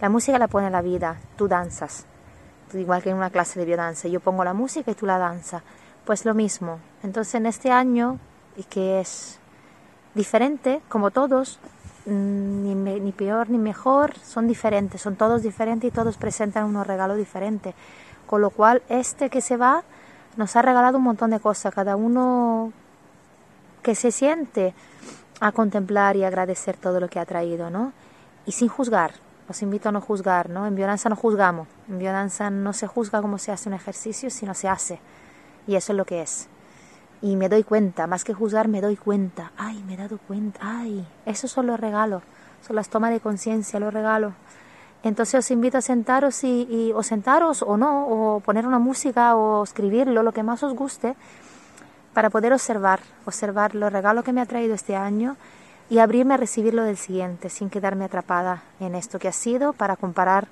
La música la pone la vida, tú danzas, igual que en una clase de biodanza, yo pongo la música y tú la danza, pues lo mismo. Entonces en este año, y que es diferente, como todos, mm, ni, ni peor ni mejor, son diferentes, son todos diferentes y todos presentan unos regalos diferentes. Con lo cual, este que se va nos ha regalado un montón de cosas, cada uno que se siente a contemplar y agradecer todo lo que ha traído, ¿no? Y sin juzgar, os invito a no juzgar, ¿no? En violanza no juzgamos, en violanza no se juzga como se hace un ejercicio, sino se hace. y eso es lo que es. Y me doy cuenta, más que juzgar, me doy cuenta. Ay, me he dado cuenta. Ay, esos son los regalos, son las tomas de conciencia, los regalos. Entonces os invito a sentaros y, o sentaros o no, o poner una música o escribirlo, lo que más os guste, para poder observar, observar los regalos que me ha traído este año y abrirme a recibir lo del siguiente, sin quedarme atrapada en esto que ha sido para comparar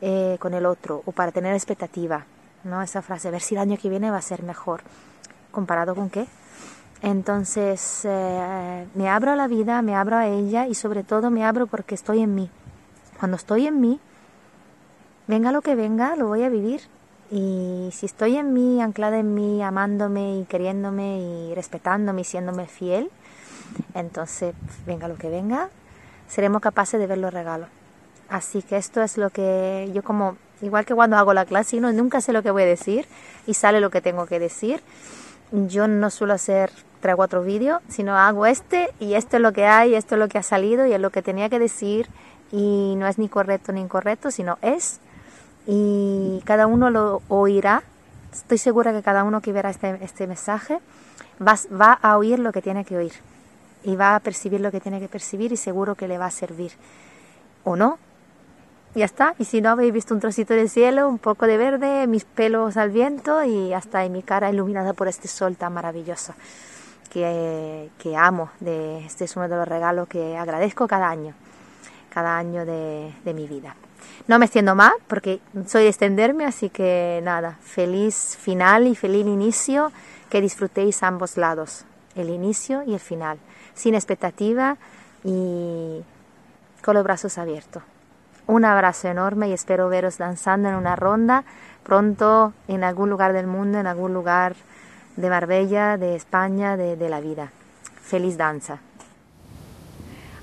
eh, con el otro o para tener expectativa, ¿no? Esa frase, ver si el año que viene va a ser mejor. ¿Comparado con qué? Entonces eh, me abro a la vida, me abro a ella y sobre todo me abro porque estoy en mí. Cuando estoy en mí, venga lo que venga, lo voy a vivir. Y si estoy en mí, anclada en mí, amándome y queriéndome y respetándome y siéndome fiel, entonces, venga lo que venga, seremos capaces de ver los regalos. Así que esto es lo que yo como, igual que cuando hago la clase, no, nunca sé lo que voy a decir y sale lo que tengo que decir. Yo no suelo hacer tres o cuatro vídeos, sino hago este y esto es lo que hay, esto es lo que ha salido y es lo que tenía que decir y no es ni correcto ni incorrecto, sino es y cada uno lo oirá. Estoy segura que cada uno que verá este, este mensaje va, va a oír lo que tiene que oír y va a percibir lo que tiene que percibir y seguro que le va a servir. ¿O no? Ya está. Y si no habéis visto un trocito de cielo, un poco de verde, mis pelos al viento y hasta mi cara iluminada por este sol tan maravilloso que, que amo. De, este es uno de los regalos que agradezco cada año, cada año de, de mi vida. No me extiendo más porque soy de extenderme, así que nada, feliz final y feliz inicio, que disfrutéis ambos lados, el inicio y el final sin expectativa y con los brazos abiertos. Un abrazo enorme y espero veros danzando en una ronda pronto en algún lugar del mundo, en algún lugar de Marbella, de España, de, la vida. Feliz danza.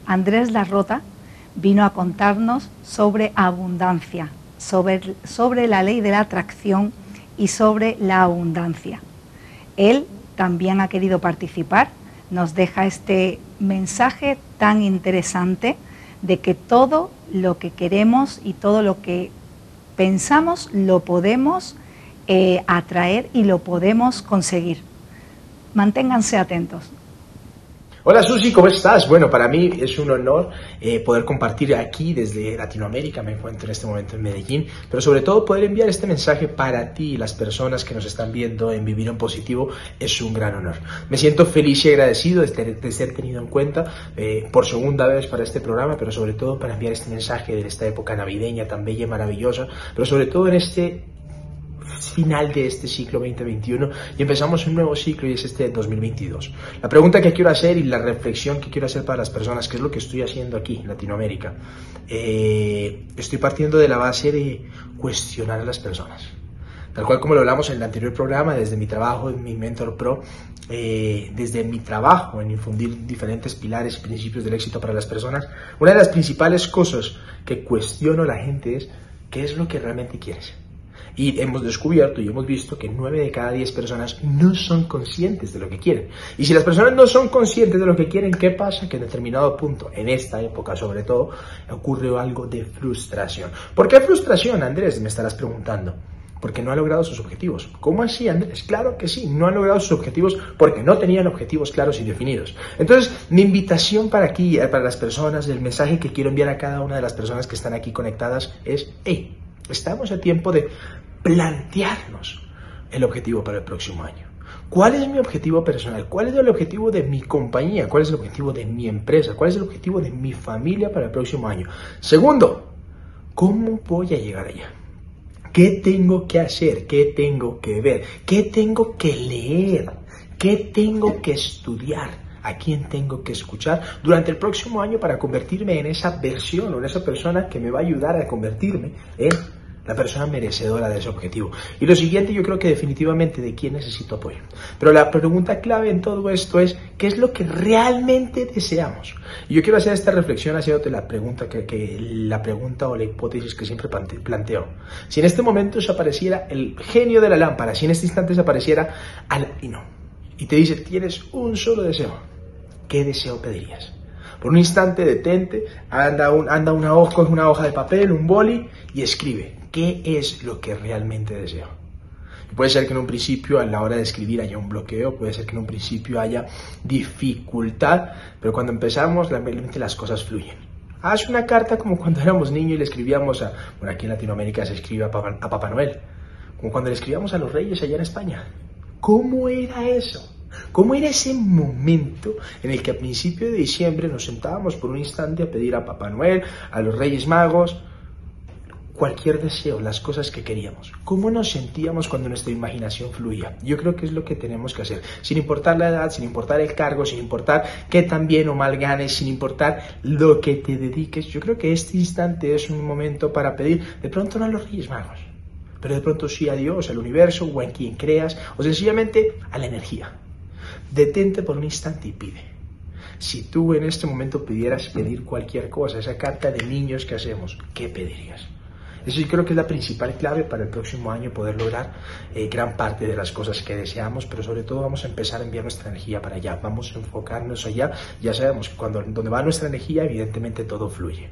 Andrés Larrota vino a contarnos sobre abundancia, sobre, sobre la ley de la atracción y sobre la abundancia. Él también ha querido participar nos deja este mensaje tan interesante de que todo lo que queremos y todo lo que pensamos lo podemos eh, atraer y lo podemos conseguir. Manténganse atentos.
Hola Susi, ¿cómo estás? Bueno, para mí es un honor eh, poder compartir aquí desde Latinoamérica, me encuentro en este momento en Medellín, pero sobre todo poder enviar este mensaje para ti y las personas que nos están viendo en Vivir en Positivo es un gran honor. Me siento feliz y agradecido de, ser tenido en cuenta eh, por segunda vez para este programa, pero sobre todo para enviar este mensaje de esta época navideña tan bella y maravillosa, pero sobre todo en este final de este ciclo 2021 y empezamos un nuevo ciclo y es este 2022. La pregunta que quiero hacer y la reflexión que quiero hacer para las personas, que es lo que estoy haciendo aquí en Latinoamérica, eh, estoy partiendo de la base de cuestionar a las personas. Tal cual como lo hablamos en el anterior programa, desde mi trabajo en mi Mentor Pro, eh, desde mi trabajo en infundir diferentes pilares y principios del éxito para las personas, una de las principales cosas que cuestiono a la gente es qué es lo que realmente quieres. Y hemos descubierto y hemos visto que 9 de cada 10 personas no son conscientes de lo que quieren. Y si las personas no son conscientes de lo que quieren, ¿qué pasa? Que en determinado punto, en esta época sobre todo, ocurre algo de frustración. ¿Por qué frustración, Andrés? Me estarás preguntando porque no ha logrado sus objetivos. ¿Cómo así, Andrés? Claro que sí, no ha logrado sus objetivos porque no tenían objetivos claros y definidos. Entonces, mi invitación para aquí, eh, para las personas, el mensaje que quiero enviar a cada una de las personas que están aquí conectadas es, hey, estamos a tiempo de plantearnos el objetivo para el próximo año. ¿Cuál es mi objetivo personal? ¿Cuál es el objetivo de mi compañía? ¿Cuál es el objetivo de mi empresa? ¿Cuál es el objetivo de mi familia para el próximo año? Segundo, ¿cómo voy a llegar allá? ¿Qué tengo que hacer? ¿Qué tengo que ver? ¿Qué tengo que leer? ¿Qué tengo que estudiar? ¿A quién tengo que escuchar durante el próximo año para convertirme en esa versión o en esa persona que me va a ayudar a convertirme en la persona merecedora de ese objetivo. Y lo siguiente, yo creo que definitivamente de quién necesito apoyo. Pero la pregunta clave en todo esto es, ¿qué es lo que realmente deseamos? Y yo quiero hacer esta reflexión haciéndote la pregunta, que, la pregunta o la hipótesis que siempre planteo. Si en este momento se apareciera el genio de la lámpara, si en este instante se apareciera al y te dice, tienes un solo deseo, ¿qué deseo pedirías? Por un instante detente, anda, un, anda una hoja, una hoja de papel, un boli y escribe ¿Qué es lo que realmente deseo? Puede ser que en un principio a la hora de escribir haya un bloqueo, puede ser que en un principio haya dificultad, pero cuando empezamos realmente las cosas fluyen. Haz una carta como cuando éramos niños y le escribíamos a, bueno, aquí en Latinoamérica se escribe a Papá, a Papá Noel, como cuando le escribíamos a los reyes allá en España. ¿Cómo era eso? ¿Cómo era ese momento en el que a principio de diciembre nos sentábamos por un instante a pedir a Papá Noel, a los Reyes Magos, cualquier deseo, las cosas que queríamos. ¿Cómo nos sentíamos cuando nuestra imaginación fluía? Yo creo que es lo que tenemos que hacer, sin importar la edad, sin importar el cargo, sin importar qué tan bien o mal ganes, sin importar lo que te dediques. Yo creo que este instante es un momento para pedir, de pronto no a los Reyes Magos, pero de pronto sí a Dios, al universo o a quien creas, o sencillamente a la energía. Detente por un instante y pide. Si tú en este momento pudieras pedir cualquier cosa, esa carta de niños que hacemos, ¿qué pedirías? Eso yo creo que es la principal clave para el próximo año poder lograr eh, gran parte de las cosas que deseamos, pero sobre todo vamos a empezar a enviar nuestra energía para allá, vamos a enfocarnos allá, ya sabemos que cuando donde va nuestra energía evidentemente todo fluye.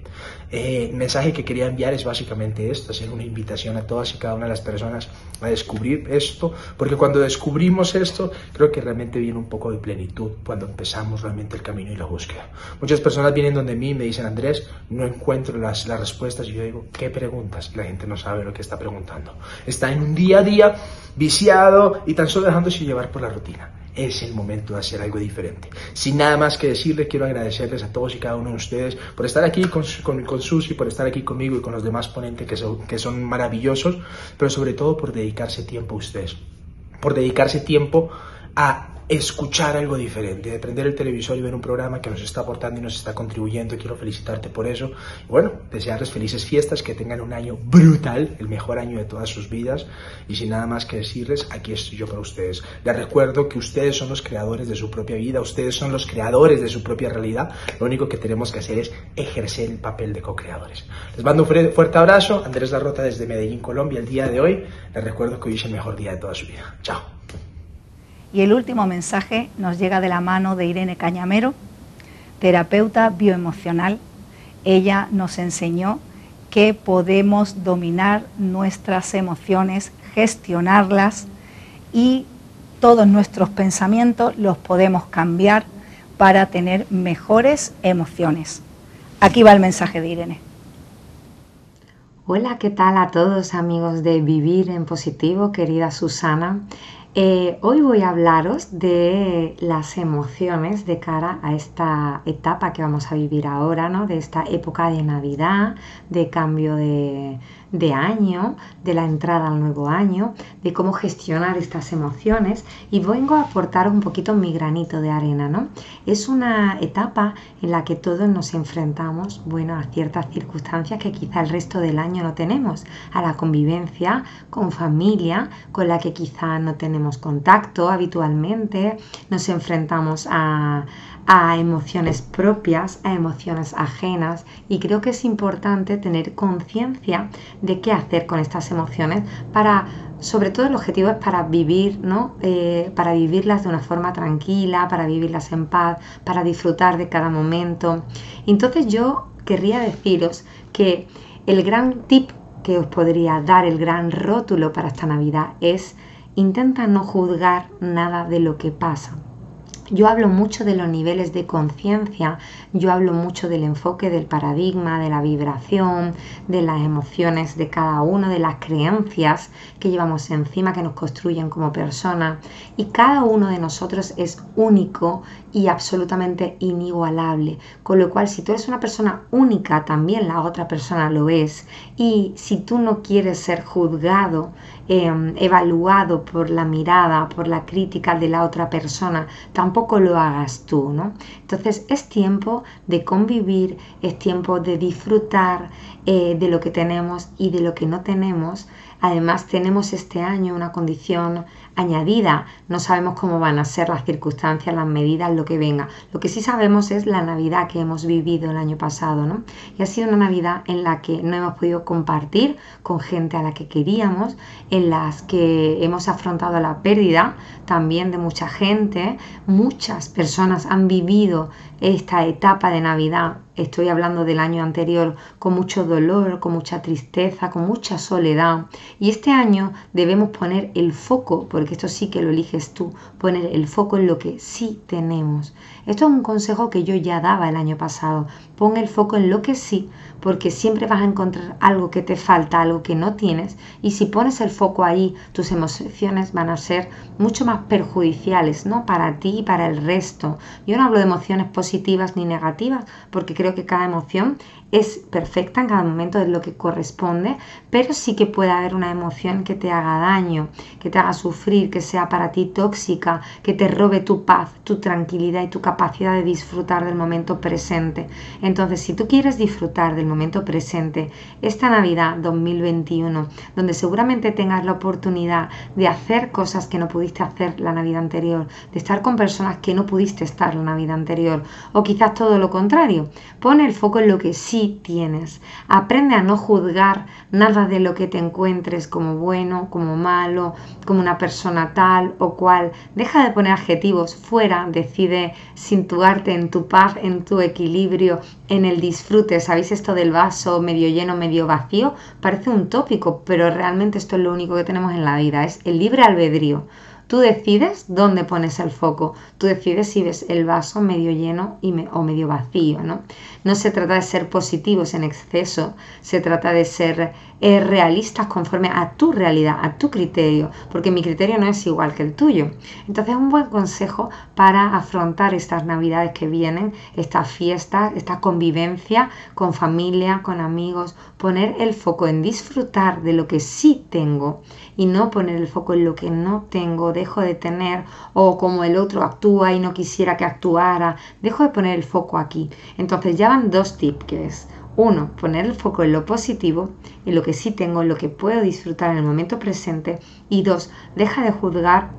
Eh, el mensaje que quería enviar es básicamente esto, hacer una invitación a todas y cada una de las personas a descubrir esto, porque cuando descubrimos esto creo que realmente viene un poco de plenitud cuando empezamos realmente el camino y la búsqueda. Muchas personas vienen donde mí y me dicen, Andrés, no encuentro las, las respuestas y yo digo, ¿qué pregunta? La gente no sabe lo que está preguntando. Está en un día a día viciado y tan solo dejándose llevar por la rutina. Es el momento de hacer algo diferente. Sin nada más que decirles, quiero agradecerles a todos y cada uno de ustedes por estar aquí con, con, con Susi, por estar aquí conmigo y con los demás ponentes que son, que son maravillosos, pero sobre todo por dedicarse tiempo a ustedes. Por dedicarse tiempo a escuchar algo diferente, de prender el televisor y ver un programa que nos está aportando y nos está contribuyendo. Quiero felicitarte por eso. Bueno, desearles felices fiestas, que tengan un año brutal, el mejor año de todas sus vidas. Y sin nada más que decirles, aquí estoy yo para ustedes. Les recuerdo que ustedes son los creadores de su propia vida, ustedes son los creadores de su propia realidad. Lo único que tenemos que hacer es ejercer el papel de co-creadores. Les mando un fuerte abrazo. Andrés Larrota desde Medellín, Colombia, el día de hoy. Les recuerdo que hoy es el mejor día de toda su vida. Chao.
Y el último mensaje nos llega de la mano de Irene Cañamero, terapeuta bioemocional. Ella nos enseñó que podemos dominar nuestras emociones, gestionarlas y todos nuestros pensamientos los podemos cambiar para tener mejores emociones. Aquí va el mensaje de Irene.
Hola, ¿qué tal a todos amigos de Vivir en Positivo, querida Susana? Eh, hoy voy a hablaros de las emociones de cara a esta etapa que vamos a vivir ahora, ¿no? de esta época de Navidad, de cambio de, de año, de la entrada al nuevo año, de cómo gestionar estas emociones. Y vengo a aportar un poquito mi granito de arena, ¿no? Es una etapa en la que todos nos enfrentamos, bueno, a ciertas circunstancias que quizá el resto del año no tenemos, a la convivencia con familia con la que quizá no tenemos contacto habitualmente, nos enfrentamos a, a emociones propias, a emociones ajenas y creo que es importante tener conciencia de qué hacer con estas emociones para, sobre todo el objetivo es para vivir, ¿no? Eh, para vivirlas de una forma tranquila, para vivirlas en paz, para disfrutar de cada momento. Entonces yo querría deciros que el gran tip que os podría dar, el gran rótulo para esta Navidad es intenta no juzgar nada de lo que pasa yo hablo mucho de los niveles de conciencia, yo hablo mucho del enfoque del paradigma, de la vibración, de las emociones de cada uno, de las creencias que llevamos encima, que nos construyen como personas. Y cada uno de nosotros es único y absolutamente inigualable. Con lo cual, si tú eres una persona única, también la otra persona lo es. Y si tú no quieres ser juzgado, Em, evaluado por la mirada, por la crítica de la otra persona, tampoco lo hagas tú, ¿no? Entonces es tiempo de convivir, es tiempo de disfrutar eh, de lo que tenemos y de lo que no tenemos. Además tenemos este año una condición añadida. No sabemos cómo van a ser las circunstancias, las medidas, lo que venga. Lo que sí sabemos es la Navidad que hemos vivido el año pasado, ¿no? Y ha sido una Navidad en la que no hemos podido compartir con gente a la que queríamos, en las que hemos afrontado la pérdida también de mucha gente. Muchas personas han vivido esta etapa de Navidad estoy hablando del año anterior, con mucho dolor, con mucha tristeza, con mucha soledad. Y este año debemos poner el foco, porque esto sí que lo eliges tú, poner el foco en lo que sí tenemos. Esto es un consejo que yo ya daba el año pasado. Pon el foco en lo que sí, porque siempre vas a encontrar algo que te falta, algo que no tienes. Y si pones el foco ahí, tus emociones van a ser mucho más perjudiciales, ¿no? Para ti y para el resto. Yo no hablo de emociones positivas ni negativas, porque creo que cada emoción es perfecta en cada momento, es lo que corresponde, pero sí que puede haber una emoción que te haga daño, que te haga sufrir, que sea para ti tóxica, que te robe tu paz, tu tranquilidad y tu capacidad de disfrutar del momento presente. Entonces, si tú quieres disfrutar del momento presente, esta Navidad 2021, donde seguramente tengas la oportunidad de hacer cosas que no pudiste hacer la Navidad anterior, de estar con personas que no pudiste estar la Navidad anterior, o quizás todo lo contrario, pone el foco en lo que sí tienes. Aprende a no juzgar nada de lo que te encuentres como bueno, como malo, como una persona tal o cual. Deja de poner adjetivos fuera, decide situarte en tu paz, en tu equilibrio, en el disfrute. ¿Sabéis esto del vaso medio lleno, medio vacío? Parece un tópico, pero realmente esto es lo único que tenemos en la vida, es el libre albedrío. Tú decides dónde pones el foco, tú decides si ves el vaso medio lleno o medio vacío, ¿no? No se trata de ser positivos en exceso, se trata de ser eh, realistas conforme a tu realidad, a tu criterio, porque mi criterio no es igual que el tuyo. Entonces, un buen consejo para afrontar estas navidades que vienen, estas fiestas, esta convivencia con familia, con amigos, poner el foco en disfrutar de lo que sí tengo y no poner el foco en lo que no tengo, dejo de tener o como el otro actúa y no quisiera que actuara, dejo de poner el foco aquí. Entonces ya dos tips que es uno, poner el foco en lo positivo, en lo que sí tengo, en lo que puedo disfrutar en el momento presente. Y dos, deja de juzgar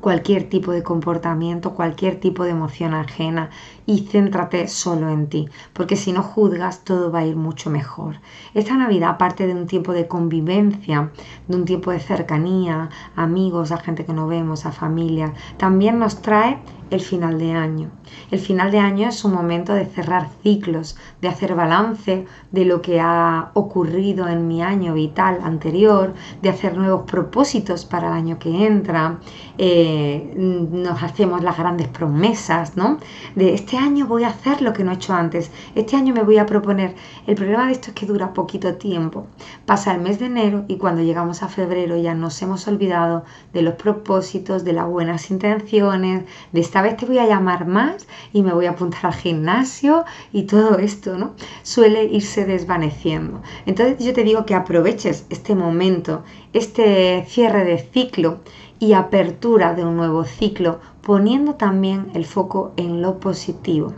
cualquier tipo de comportamiento, cualquier tipo de emoción ajena y céntrate solo en ti, porque si no juzgas todo va a ir mucho mejor. Esta Navidad, aparte de un tiempo de convivencia, de un tiempo de cercanía, amigos, a gente que no vemos, a familia, también nos trae el final de año. El final de año es un momento de cerrar ciclos, de hacer balance de lo que ha ocurrido en mi año vital anterior, de hacer nuevos propósitos para el año que entra. Eh, nos hacemos las grandes promesas, ¿no? De este año voy a hacer lo que no he hecho antes, este año me voy a proponer. El problema de esto es que dura poquito tiempo. Pasa el mes de enero y cuando llegamos a febrero ya nos hemos olvidado de los propósitos, de las buenas intenciones, de esta vez te voy a llamar más y me voy a apuntar al gimnasio y todo esto, ¿no? Suele irse desvaneciendo. Entonces yo te digo que aproveches este momento, este cierre de ciclo y apertura de un nuevo ciclo, poniendo también el foco en lo positivo.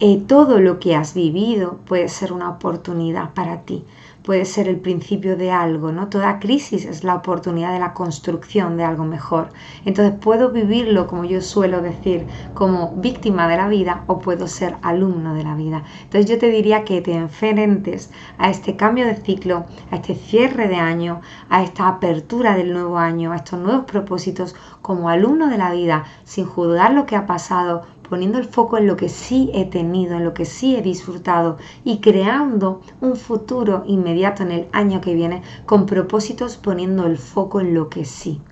Eh, todo lo que has vivido puede ser una oportunidad para ti puede ser el principio de algo, ¿no? Toda crisis es la oportunidad de la construcción de algo mejor. Entonces puedo vivirlo, como yo suelo decir, como víctima de la vida o puedo ser alumno de la vida. Entonces yo te diría que te enfrentes a este cambio de ciclo, a este cierre de año, a esta apertura del nuevo año, a estos nuevos propósitos como alumno de la vida, sin juzgar lo que ha pasado, poniendo el foco en lo que sí he tenido, en lo que sí he disfrutado y creando un futuro inmediato en el año que viene con propósitos poniendo el foco en lo que sí.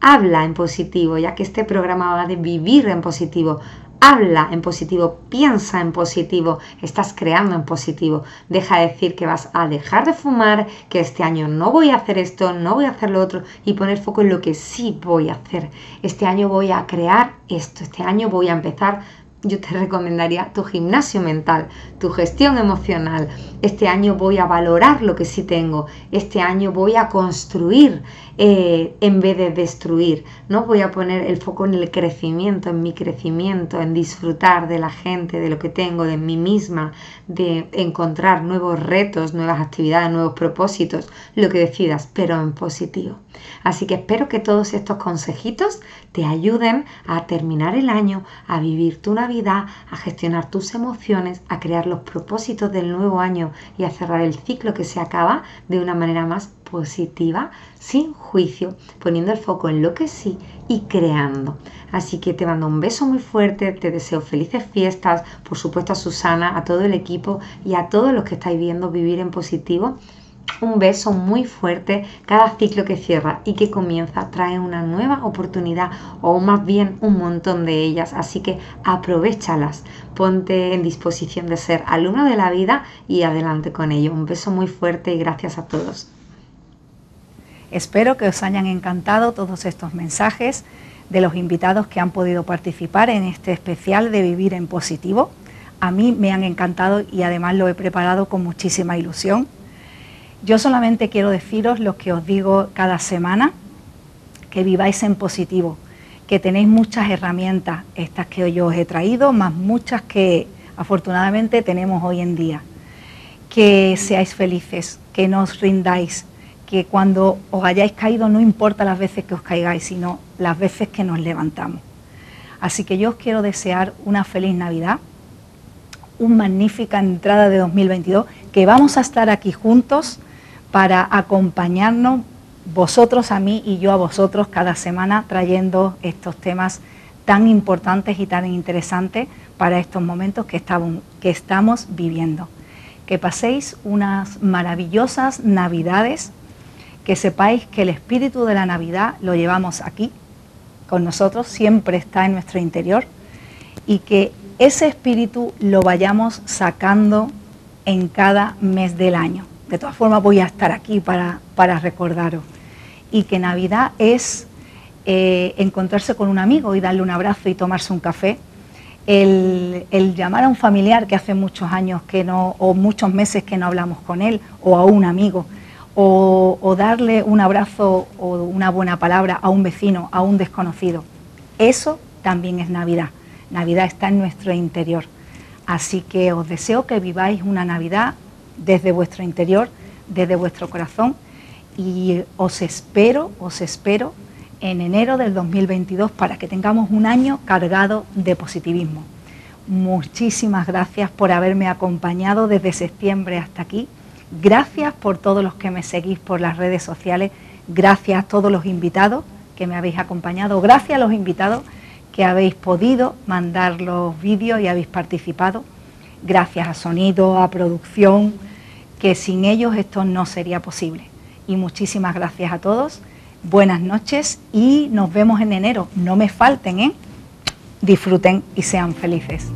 Habla en positivo, ya que este programa va de vivir en positivo. Habla en positivo, piensa en positivo, estás creando en positivo. Deja de decir que vas a dejar de fumar, que este año no voy a hacer esto, no voy a hacer lo otro y poner foco en lo que sí voy a hacer. Este año voy a crear esto, este año voy a empezar yo te recomendaría tu gimnasio mental, tu gestión emocional. Este año voy a valorar lo que sí tengo. Este año voy a construir eh, en vez de destruir. ¿no? Voy a poner el foco en el crecimiento, en mi crecimiento, en disfrutar de la gente, de lo que tengo, de mí misma, de encontrar nuevos retos, nuevas actividades, nuevos propósitos, lo que decidas, pero en positivo. Así que espero que todos estos consejitos te ayuden a terminar el año, a vivir tu Navidad, a gestionar tus emociones, a crear los propósitos del nuevo año y a cerrar el ciclo que se acaba de una manera más positiva, sin juicio, poniendo el foco en lo que sí y creando. Así que te mando un beso muy fuerte, te deseo felices fiestas, por supuesto a Susana, a todo el equipo y a todos los que estáis viendo vivir en positivo un beso muy fuerte. Cada ciclo que cierra y que comienza trae una nueva oportunidad o más bien un montón de ellas. Así que aprovechalas. Ponte en disposición de ser alumno de la vida y adelante con ello. Un beso muy fuerte y gracias a todos.
Espero que os hayan encantado todos estos mensajes de los invitados que han podido participar en este especial de Vivir en Positivo. A mí me han encantado y además lo he preparado con muchísima ilusión. Yo solamente quiero deciros lo que os digo cada semana, que viváis en positivo, que tenéis muchas herramientas, estas que yo os he traído, más muchas que afortunadamente tenemos hoy en día. Que seáis felices, que no os rindáis, que cuando os hayáis caído no importa las veces que os caigáis, sino las veces que nos levantamos. Así que yo os quiero desear una feliz Navidad, una magnífica entrada de 2022, que vamos a estar aquí juntos para acompañarnos vosotros a mí y yo a vosotros cada semana trayendo estos temas tan importantes y tan interesantes para estos momentos que estamos, que estamos viviendo. Que paséis unas maravillosas navidades, que sepáis que el espíritu de la Navidad lo llevamos aquí con nosotros, siempre está en nuestro interior y que ese espíritu lo vayamos sacando en cada mes del año de todas formas voy a estar aquí para, recordaros. Y que Navidad es eh, encontrarse con un amigo y darle un abrazo y tomarse un café. El, llamar a un familiar que hace muchos años que no, o muchos meses que no hablamos con él, o a un amigo, o, o darle un abrazo o una buena palabra a un vecino, a un desconocido. Eso también es Navidad. Navidad está en nuestro interior. Así que os deseo que viváis una Navidad desde vuestro interior, desde vuestro corazón y os espero, os espero en enero del 2022 para que tengamos un año cargado de positivismo. Muchísimas gracias por haberme acompañado desde septiembre hasta aquí. Gracias por todos los que me seguís por las redes sociales. Gracias a todos los invitados que me habéis acompañado. Gracias a los invitados que habéis podido mandar los vídeos y habéis participado gracias a sonido, a producción, que sin ellos esto no sería posible. Y muchísimas gracias a todos, buenas noches y nos vemos en enero. No me falten, ¿eh? Disfruten y sean felices.